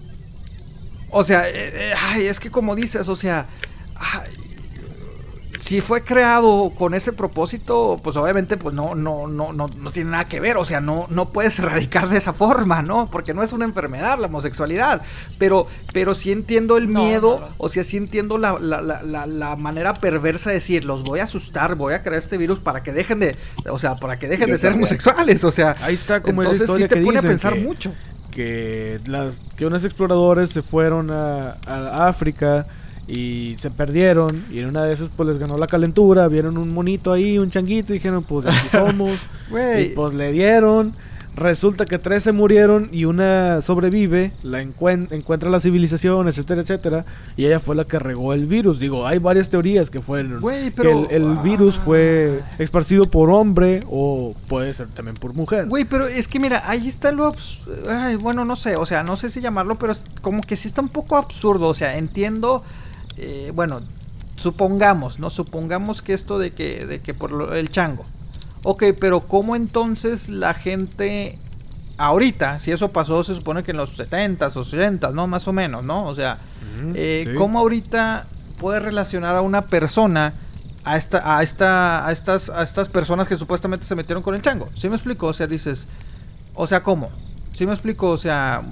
O sea, eh, eh, ay, es que como dices, o sea, ay, si fue creado con ese propósito, pues obviamente pues no, no, no, no, no tiene nada que ver, o sea, no, no puedes erradicar de esa forma, ¿no? Porque no es una enfermedad la homosexualidad, pero, pero sí entiendo el No, miedo, no, no. o sea, sí entiendo la, la, la, la, la manera perversa de decir, los voy a asustar, voy a crear este virus para que dejen de, o sea, para que dejen Yo de ser homosexuales, o sea, Ahí está como entonces sí te pone a pensar que- mucho. que las que unos exploradores se fueron a, a África y se perdieron y en una de esas pues les ganó la calentura, vieron un monito ahí, un changuito y dijeron pues aquí somos y pues le dieron. Resulta que tres se murieron y una sobrevive, la encuen- encuentra la civilización, etcétera, etcétera, y ella fue la que regó el virus. Digo, hay varias teorías que fue el, Güey, que el, virus fue esparcido por hombre o puede ser también por mujer. Güey, pero es que mira, ahí está lo abs- Ay, bueno, no sé, o sea, no sé si llamarlo, pero es como que sí está un poco absurdo, o sea, entiendo, eh, bueno, supongamos, ¿no? Supongamos que esto de que, de que por lo- el chango. Ok, pero ¿cómo entonces la gente ahorita, si eso pasó, se supone que en los 70s, 80s, ¿no? Más o menos, ¿no? O sea, eh, sí. ¿cómo ahorita puede relacionar a una persona a esta, a esta, a estas, a estas personas que supuestamente se metieron con el chango? ¿Sí me explico? O sea, dices, o sea, ¿cómo? ¿Sí me explico? O sea,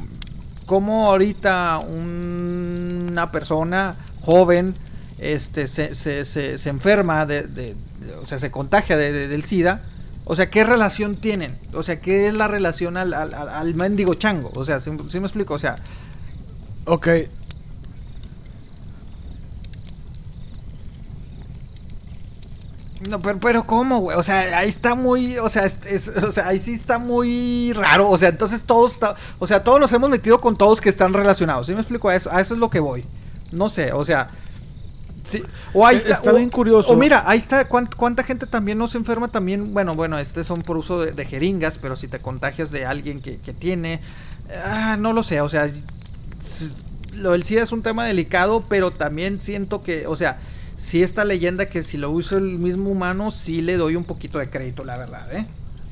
cómo ahorita un- una persona joven este, se, se, se, se enferma, de, o sea, se contagia de- de- del SIDA. O sea, ¿qué relación tienen? O sea, ¿qué es la relación al, al, al- mendigo chango? O sea, ¿sí, sí me explico? O sea, Ok. No, pero, pero ¿cómo, güey? O sea, ahí está muy, o sea, es- es- o sea, ahí sí está muy raro. O sea, entonces todos está, o sea, todos nos hemos metido con todos que están relacionados. ¿Sí me explico? A eso, a eso es lo que voy. No sé, o sea, sí. O ahí Eh, está, está o- bien curioso. O mira, ahí está, ¿cuán- ¿cuánta, gente también no se enferma también? Bueno, bueno, este son por uso de, de jeringas, pero si te contagias de alguien que, que tiene, ah, no lo sé, o sea, lo del SIDA es un tema delicado, pero también siento que, o sea, si esta leyenda que si lo uso el mismo humano, sí le doy un poquito de crédito, la verdad, ¿eh?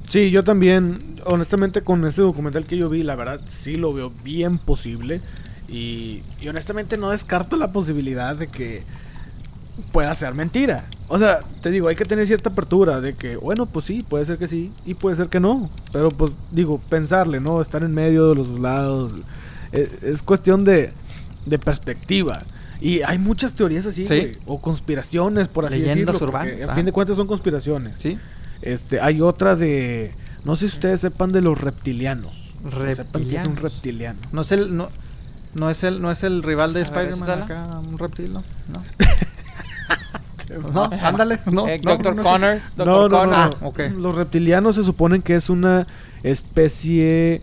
Sí, yo también, honestamente, con ese documental que yo vi, la verdad sí lo veo bien posible. Y, y honestamente no descarto la posibilidad de que pueda ser mentira. O sea, te digo, hay que tener cierta apertura de que, bueno, pues sí, puede ser que sí y puede ser que no. Pero pues digo, pensarle, ¿no? Estar en medio de los dos lados. Es, es cuestión de, de perspectiva. Y hay muchas teorías así, Sí. güey, o conspiraciones, por así Leyendas decirlo. urbanas, A ah. fin de cuentas son conspiraciones. ¿Sí? Este, hay otra de. No sé si ustedes sepan de los reptilianos. Sepan que es un Reptilianos. reptiliano. No es el, no, no es el, no es el rival de Spider-Man acá, un reptil, ¿no? No. no, ándale, no, Eh, no, Doctor no. Connors. Doctor No, no, no, Connors. no. Ah. Los reptilianos se suponen que es una especie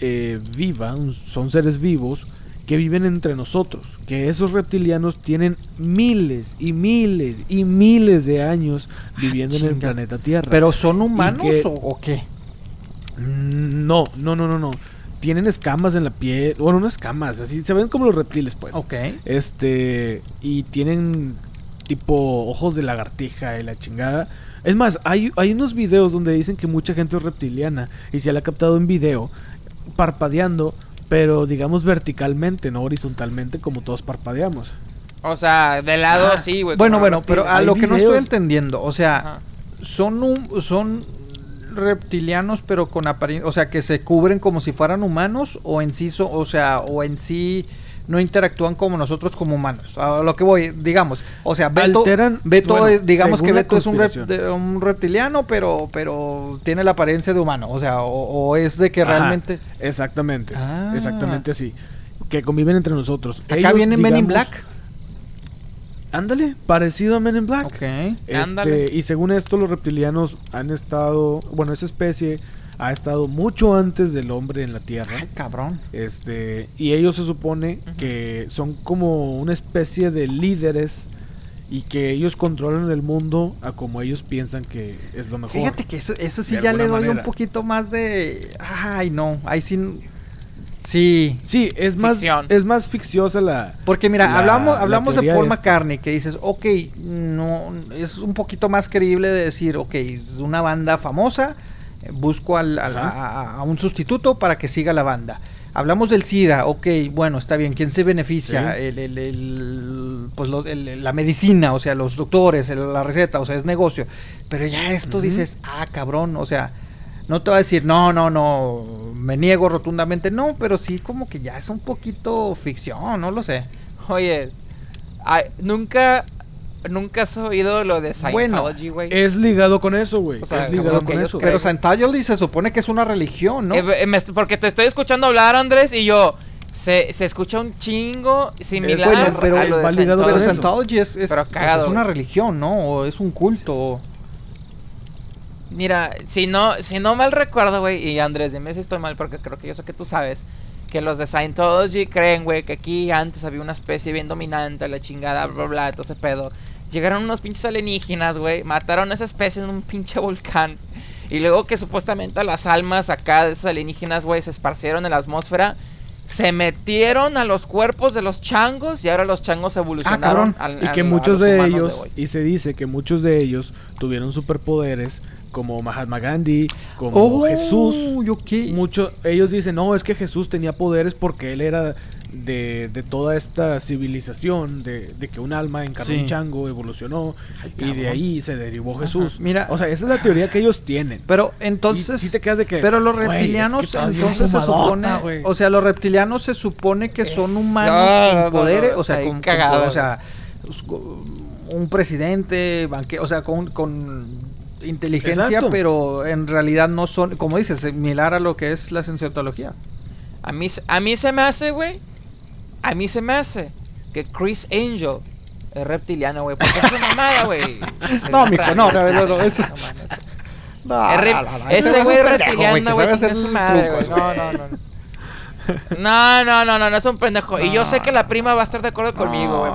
eh, viva, un- son seres vivos que viven entre nosotros. Que esos reptilianos tienen miles y miles y miles de años viviendo en el planeta Tierra. ¿Pero son humanos que- o, o qué? Mm, No, no, no, no, no. Tienen escamas en la piel. Bueno, no escamas, así se ven como los reptiles, pues. Ok. Este, y tienen tipo ojos de lagartija y la chingada. Es más, hay, hay unos videos donde dicen que mucha gente es reptiliana y se la ha captado en video parpadeando, pero digamos verticalmente, no horizontalmente como todos parpadeamos. O sea, de lado Ah, sí, güey. Bueno, bueno, reptil. pero a lo que no estoy entendiendo, o sea, Ajá. son un, son reptilianos pero con apariencia, o sea, que se cubren como si fueran humanos o en sí, so- o sea, o en sí no interactúan como nosotros como humanos. A lo que voy, digamos, o sea, Beto, Alteran- Beto bueno, es- digamos que Beto es un, rep- de- un reptiliano, pero pero tiene la apariencia de humano, o sea, o, o es de que Ajá, realmente Exactamente, Ah. exactamente así. Que conviven entre nosotros. acá Ellos, viene Men in Black. Ándale, parecido a Men in Black. Ok. Este, Ándale. y según esto, los reptilianos han estado, bueno, esa especie ha estado mucho antes del hombre en la Tierra. Ay, cabrón. Este, y ellos se supone que son como una especie de líderes y que ellos controlan el mundo a como ellos piensan que es lo mejor. Fíjate que eso, eso sí ya le doy un manera. poquito más de. Ay, no. Ahí sí. Sí. Sí, es más, Ficción. es más ficciosa la. Porque mira, La- hablamos, la hablamos de Paul esta. McCartney, que dices, ok, no, es un poquito más creíble de decir, ok, es una banda famosa, busco al- a, un sustituto para que siga la banda. Hablamos del SIDA, ok, bueno, está bien, ¿quién se beneficia? Sí. El, el- el- pues lo- la medicina, o sea, los doctores, la receta, o sea, es negocio. Pero ya esto dices, ah, cabrón, o sea, no te va a decir, no, no, no, me niego rotundamente, no, pero sí como que ya es un poquito ficción, no lo sé. Oye, nunca, nunca has oído lo de Bueno, Scientology, güey. Es ligado con eso, güey. O sea, es ligado con eso. Pero. Scientology se supone que es una religión, ¿no? Eh, eh, me porque te estoy escuchando hablar, Andrés, y yo. Se, se escucha un chingo similar bueno, pero a lo de va ligado pero con Scientology. eso. Scientology es, es, Pero cagado, es una religión, ¿no? O es un culto. Mira, si no, si no mal recuerdo, güey, y Andrés, dime si estoy mal porque creo que yo sé que tú sabes, que los de Scientology creen, güey, que aquí antes había una especie bien dominante, la chingada, bla, bla, todo ese pedo. Llegaron unos pinches alienígenas, güey, mataron a esa especie en un pinche volcán. Y luego que supuestamente las almas acá de esos alienígenas, güey, se esparcieron en la atmósfera. Se metieron a los cuerpos de los changos y ahora los changos evolucionaron. cabrón. al- Y que muchos de ellos, y se dice que muchos de ellos tuvieron superpoderes, como Mahatma Gandhi, como Oh, Jesús. Mucho, ellos dicen, no, es que Jesús tenía poderes porque él era de, de toda esta civilización, de, de que un alma encarnó Sí. un chango, evolucionó Ay, y de ahí se derivó Jesús. Mira- o sea, esa es la teoría que ellos tienen. Pero entonces. Y sí te quedas de que, pero los güey, es que reptilianos, entonces se supone. O sea, los reptilianos se supone que son humanos no, no, con poderes. no, o sea, con, bien con- cagado, o sea, un presidente, banque, o sea, con, con inteligencia, Exacto. pero en realidad no son, como dices, similar a lo que es la cienciología. A mí, a mí se me hace, güey. A mí se me hace que Chris Angel es reptiliano, güey. Porque es una mamada, güey. No, mijo, no, no, no, no, eso-. No, Es ese es güey es reptiliano, güey. su madre, güey. No, no, no. No, no, no, no, no es un pendejo. Y yo sé que la prima va a estar de acuerdo conmigo, güey.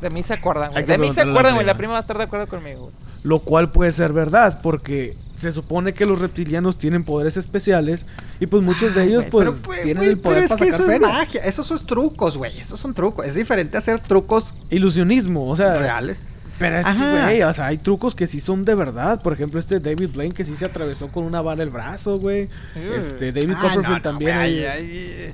De mí se acuerdan, güey. De mí se acuerdan, güey. La prima va a estar de acuerdo conmigo, güey. Lo cual puede ser verdad, porque se supone que los reptilianos tienen poderes especiales y pues muchos de ellos pues pero, pues, tienen el poder pero es para que sacar eso es magia, esos son trucos, güey, esos son trucos. Es diferente hacer trucos Ilusionismo, o sea, reales. Pero es que, güey, o sea, hay trucos que sí son de verdad. Por ejemplo, este David Blaine que sí se atravesó con una bala el brazo, güey. Este, David Ah, Copperfield no, no, también. ay,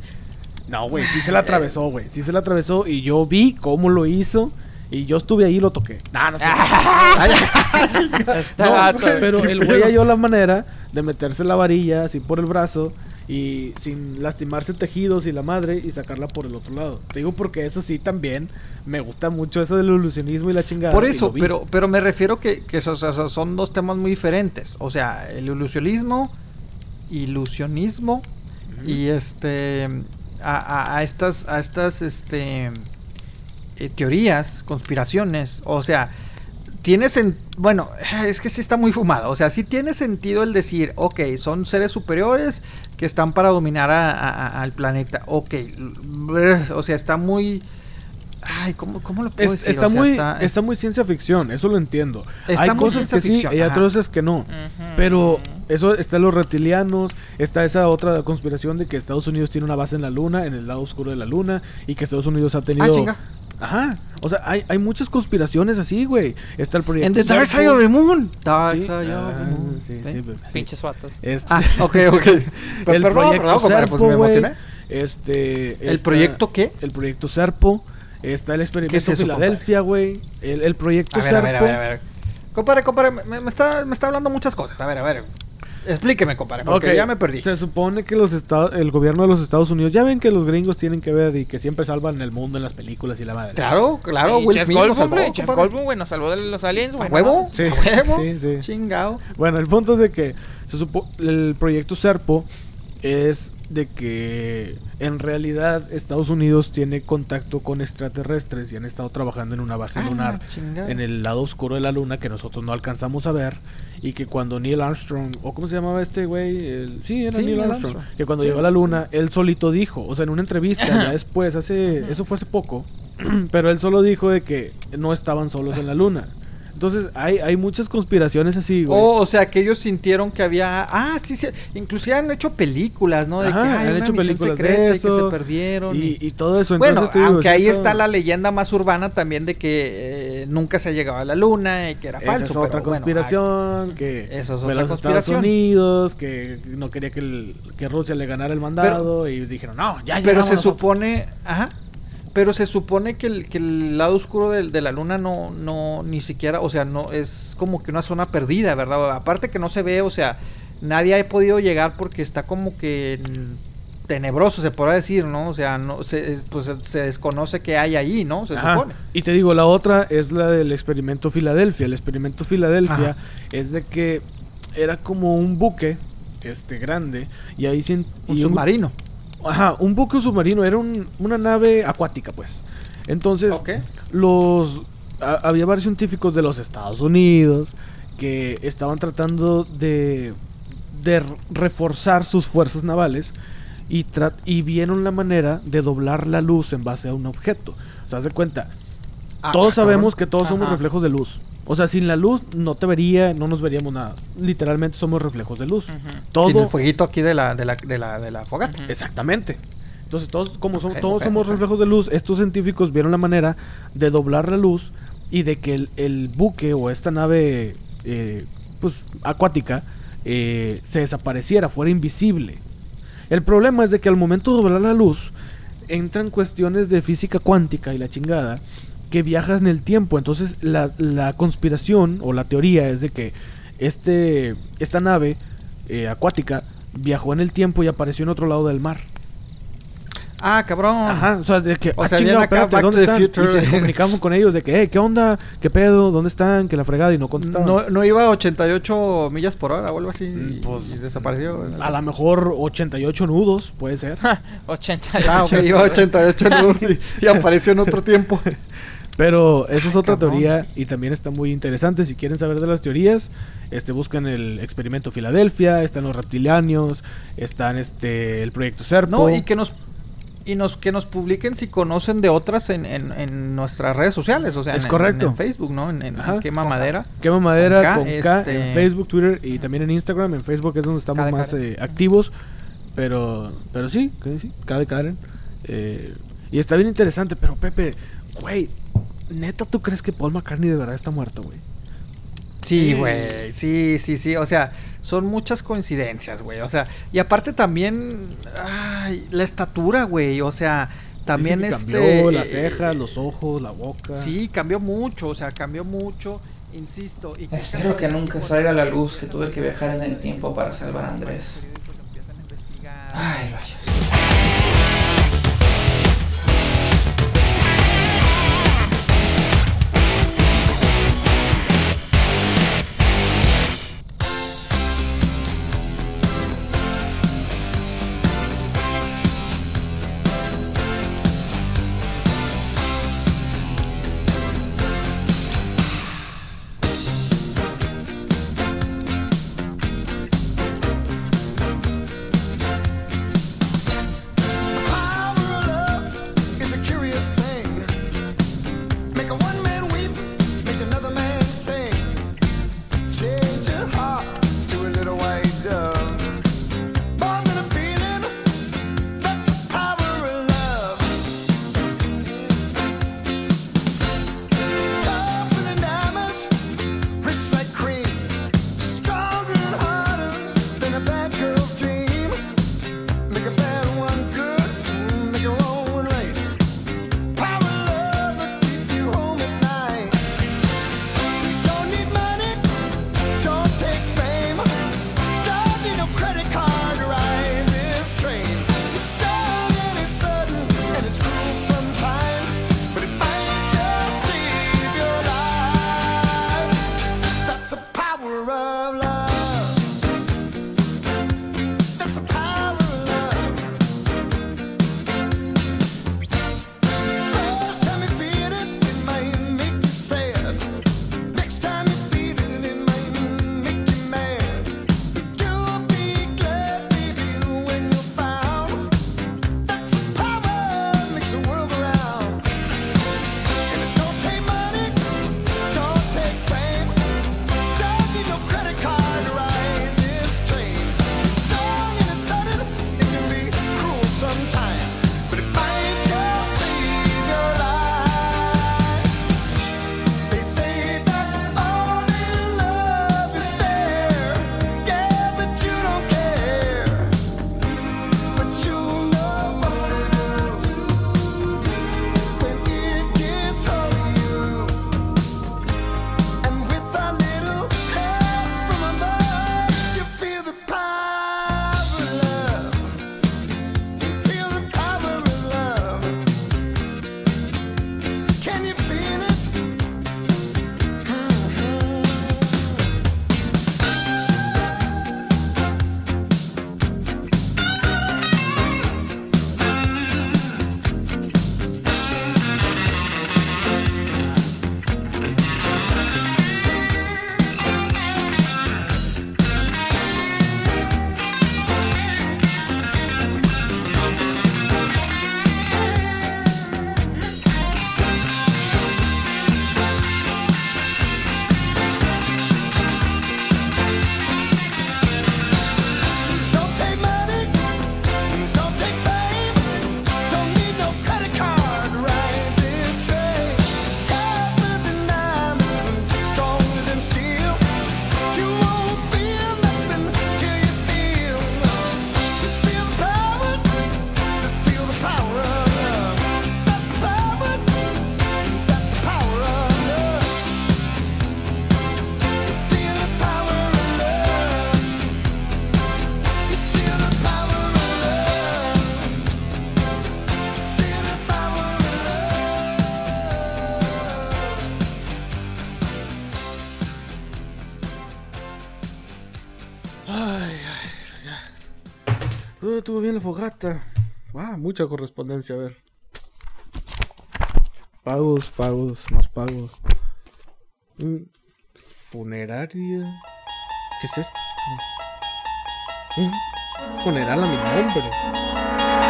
No, güey, sí se la atravesó, güey. Sí se la atravesó y yo vi cómo lo hizo. Y yo estuve ahí y lo toqué. Nah, no sé. Este No, güey. pero el güey halló la manera de meterse la varilla así por el brazo y sin lastimarse tejidos y la madre y sacarla por el otro lado. Te digo porque eso sí también me gusta mucho eso del ilusionismo y la chingada. Por eso, pero, pero me refiero que, que esos, esos son dos temas muy diferentes. O sea, el ilusionismo, ilusionismo y este a, a- a estas a estas este eh, teorías, conspiraciones, o sea, tiene sen- bueno, es que sí está muy fumado, o sea, sí tiene sentido el decir, ok, son seres superiores que están para dominar a- a- a- al planeta, ok, o sea, está muy, ay, ¿cómo, cómo lo puedo Es- decir? está, O sea, muy, está- está muy ciencia ficción, eso lo entiendo. Está hay cosas que sí ficción, hay otras que no. Pero eso está los reptilianos, está esa otra conspiración de que Estados Unidos tiene una base en la luna, en el lado oscuro de la luna, y que Estados Unidos ha tenido... Ah. Ajá. O sea, hay, hay muchas conspiraciones así, güey. Está el proyecto... En The Dark Side of the Moon. Dark. Side of Ah, the Moon. sí, ¿Sí? sí. Pinches vatos. Este- Ah, ok, ok. el perdón, proyecto perdón, compadre, pues me Serpo, güey. emocioné. Este... ¿El proyecto qué? El proyecto Serpo. Está el experimento es Filadelfia, güey. El, el proyecto A ver, a ver, a Serpo. ver, a ver. Compadre, compadre, me, me está, me está hablando muchas cosas. A ver, a ver. Explíqueme, compadre, porque ya me perdí. Se supone que los estados, el gobierno de los Estados Unidos, ya ven que los gringos tienen que ver y que siempre salvan el mundo en las películas y la madre. Claro, claro, Sí, Will Smith nos salvó, compadre. Goldblum, güey, nos salvó de los aliens, ¿A güey. huevo? Sí, ¿A huevo? sí, sí. Chingado. Bueno, el punto es de que se supo, el proyecto Serpo es de que en realidad Estados Unidos tiene contacto con extraterrestres y han estado trabajando en una base Ah, lunar chingada. en el lado oscuro de la luna que nosotros no alcanzamos a ver y que cuando Neil Armstrong o cómo se llamaba este güey El- sí era Sí, Neil Neil Armstrong, Armstrong. que cuando Sí, llegó a la sí. luna él solito dijo o sea en una entrevista ya después hace eso fue hace poco pero él solo dijo de que no estaban solos en la luna entonces hay, hay muchas conspiraciones así güey Oh, o sea, que ellos sintieron que había... Ah, sí, sí. Inclusive han hecho películas, ¿no? De Ajá, que hay han una hecho películas de secreta y que se perdieron. y, y todo eso Bueno, entonces digo, aunque ahí está- está la leyenda más urbana también de que eh, nunca se ha llegado a la luna y que era Esa falso. es pero otra bueno, conspiración, que Eso es otra conspiración. Estados Unidos, que no quería que, el- que Rusia le ganara el mandado y dijeron, no, ya pero se nosotros". supone, ajá, pero se supone que el, que el lado oscuro del- de, la luna no, no, ni siquiera, o sea, no, es como que una zona perdida, ¿verdad? Aparte que no se ve, o sea, nadie ha podido llegar porque está como que tenebroso, se podrá decir, ¿no? O sea, no, se, es- pues se desconoce que hay ahí, ¿no? Se Ajá. supone. Y te digo, la otra es la del experimento Filadelfia. El experimento Filadelfia Ajá. es de que era como un buque este grande y ahí Un y submarino. Ajá, un buque submarino, era un- una nave acuática, pues. Entonces, los ha- había varios científicos de los Estados Unidos que estaban tratando de, de reforzar sus fuerzas navales y, y vieron la manera de doblar la luz en base a un objeto. O sea, haz de cuenta, Ah, todos cabrón. sabemos que todos somos reflejos de luz. O sea, sin la luz no te vería, no nos veríamos nada. Literalmente somos reflejos de luz. Todo, Sin el fueguito aquí de la, de la, de la, de la fogata. Exactamente. Entonces todos, como son, Ok, todos somos reflejos de luz, estos científicos vieron la manera de doblar la luz y de que el, el buque o esta nave eh, pues acuática eh, se desapareciera, fuera invisible. El problema es de que al momento de doblar la luz, entran cuestiones de física cuántica y la chingada que viajas en el tiempo. Entonces la, la conspiración o la teoría es de que este, esta nave eh, acuática viajó en el tiempo y apareció en otro lado del mar. Ah, cabrón. Ajá, o sea, de que, O ah, sea, chingado, espérate, ¿dónde están? Future. Y se comunicamos con ellos de que, hey, ¿qué onda? ¿Qué pedo? ¿Dónde están? Que la fregada y no contestaban. No, no iba a 88 millas por hora o algo así y, pues, y desapareció. A lo mejor 88 nudos, puede ser. 88. Ah, ok, iba a 88 nudos y, y apareció en otro tiempo. Pero esa es otra teoría y también está muy interesante. Si quieren saber de las teorías, este buscan el experimento Filadelfia, están los reptilianos, están este el proyecto Serpo. No, y que nos y nos que nos publiquen si conocen de otras en, en, en nuestras redes sociales, o sea, Es en, correcto. en, en Facebook, ¿no? En, en, en Quema Madera. Quema Madera Con con K, K, este- en Facebook, Twitter y también en Instagram. En Facebook es donde estamos más eh, activos. Pero, pero sí, sí, K de Karen. Eh, y está bien interesante, pero Pepe, güey, neta, ¿tú crees que Paul McCartney de verdad está muerto, güey? Sí, güey. Sí, sí, sí. O sea, son muchas coincidencias, güey. O sea, y aparte también ay, la estatura, güey. O sea, también que este cambió las eh, cejas, los ojos, la boca. Sí, cambió mucho, o sea, cambió mucho, insisto. Y Espero que nunca salga a la luz que tuve que viajar en el tiempo para salvar a Andrés. Ay, rayos. Estuvo bien la fogata. Ah, mucha correspondencia, a ver. Pagos, pagos, más pagos. Mm, funeraria. ¿Qué es esto? Un funeral a mi nombre.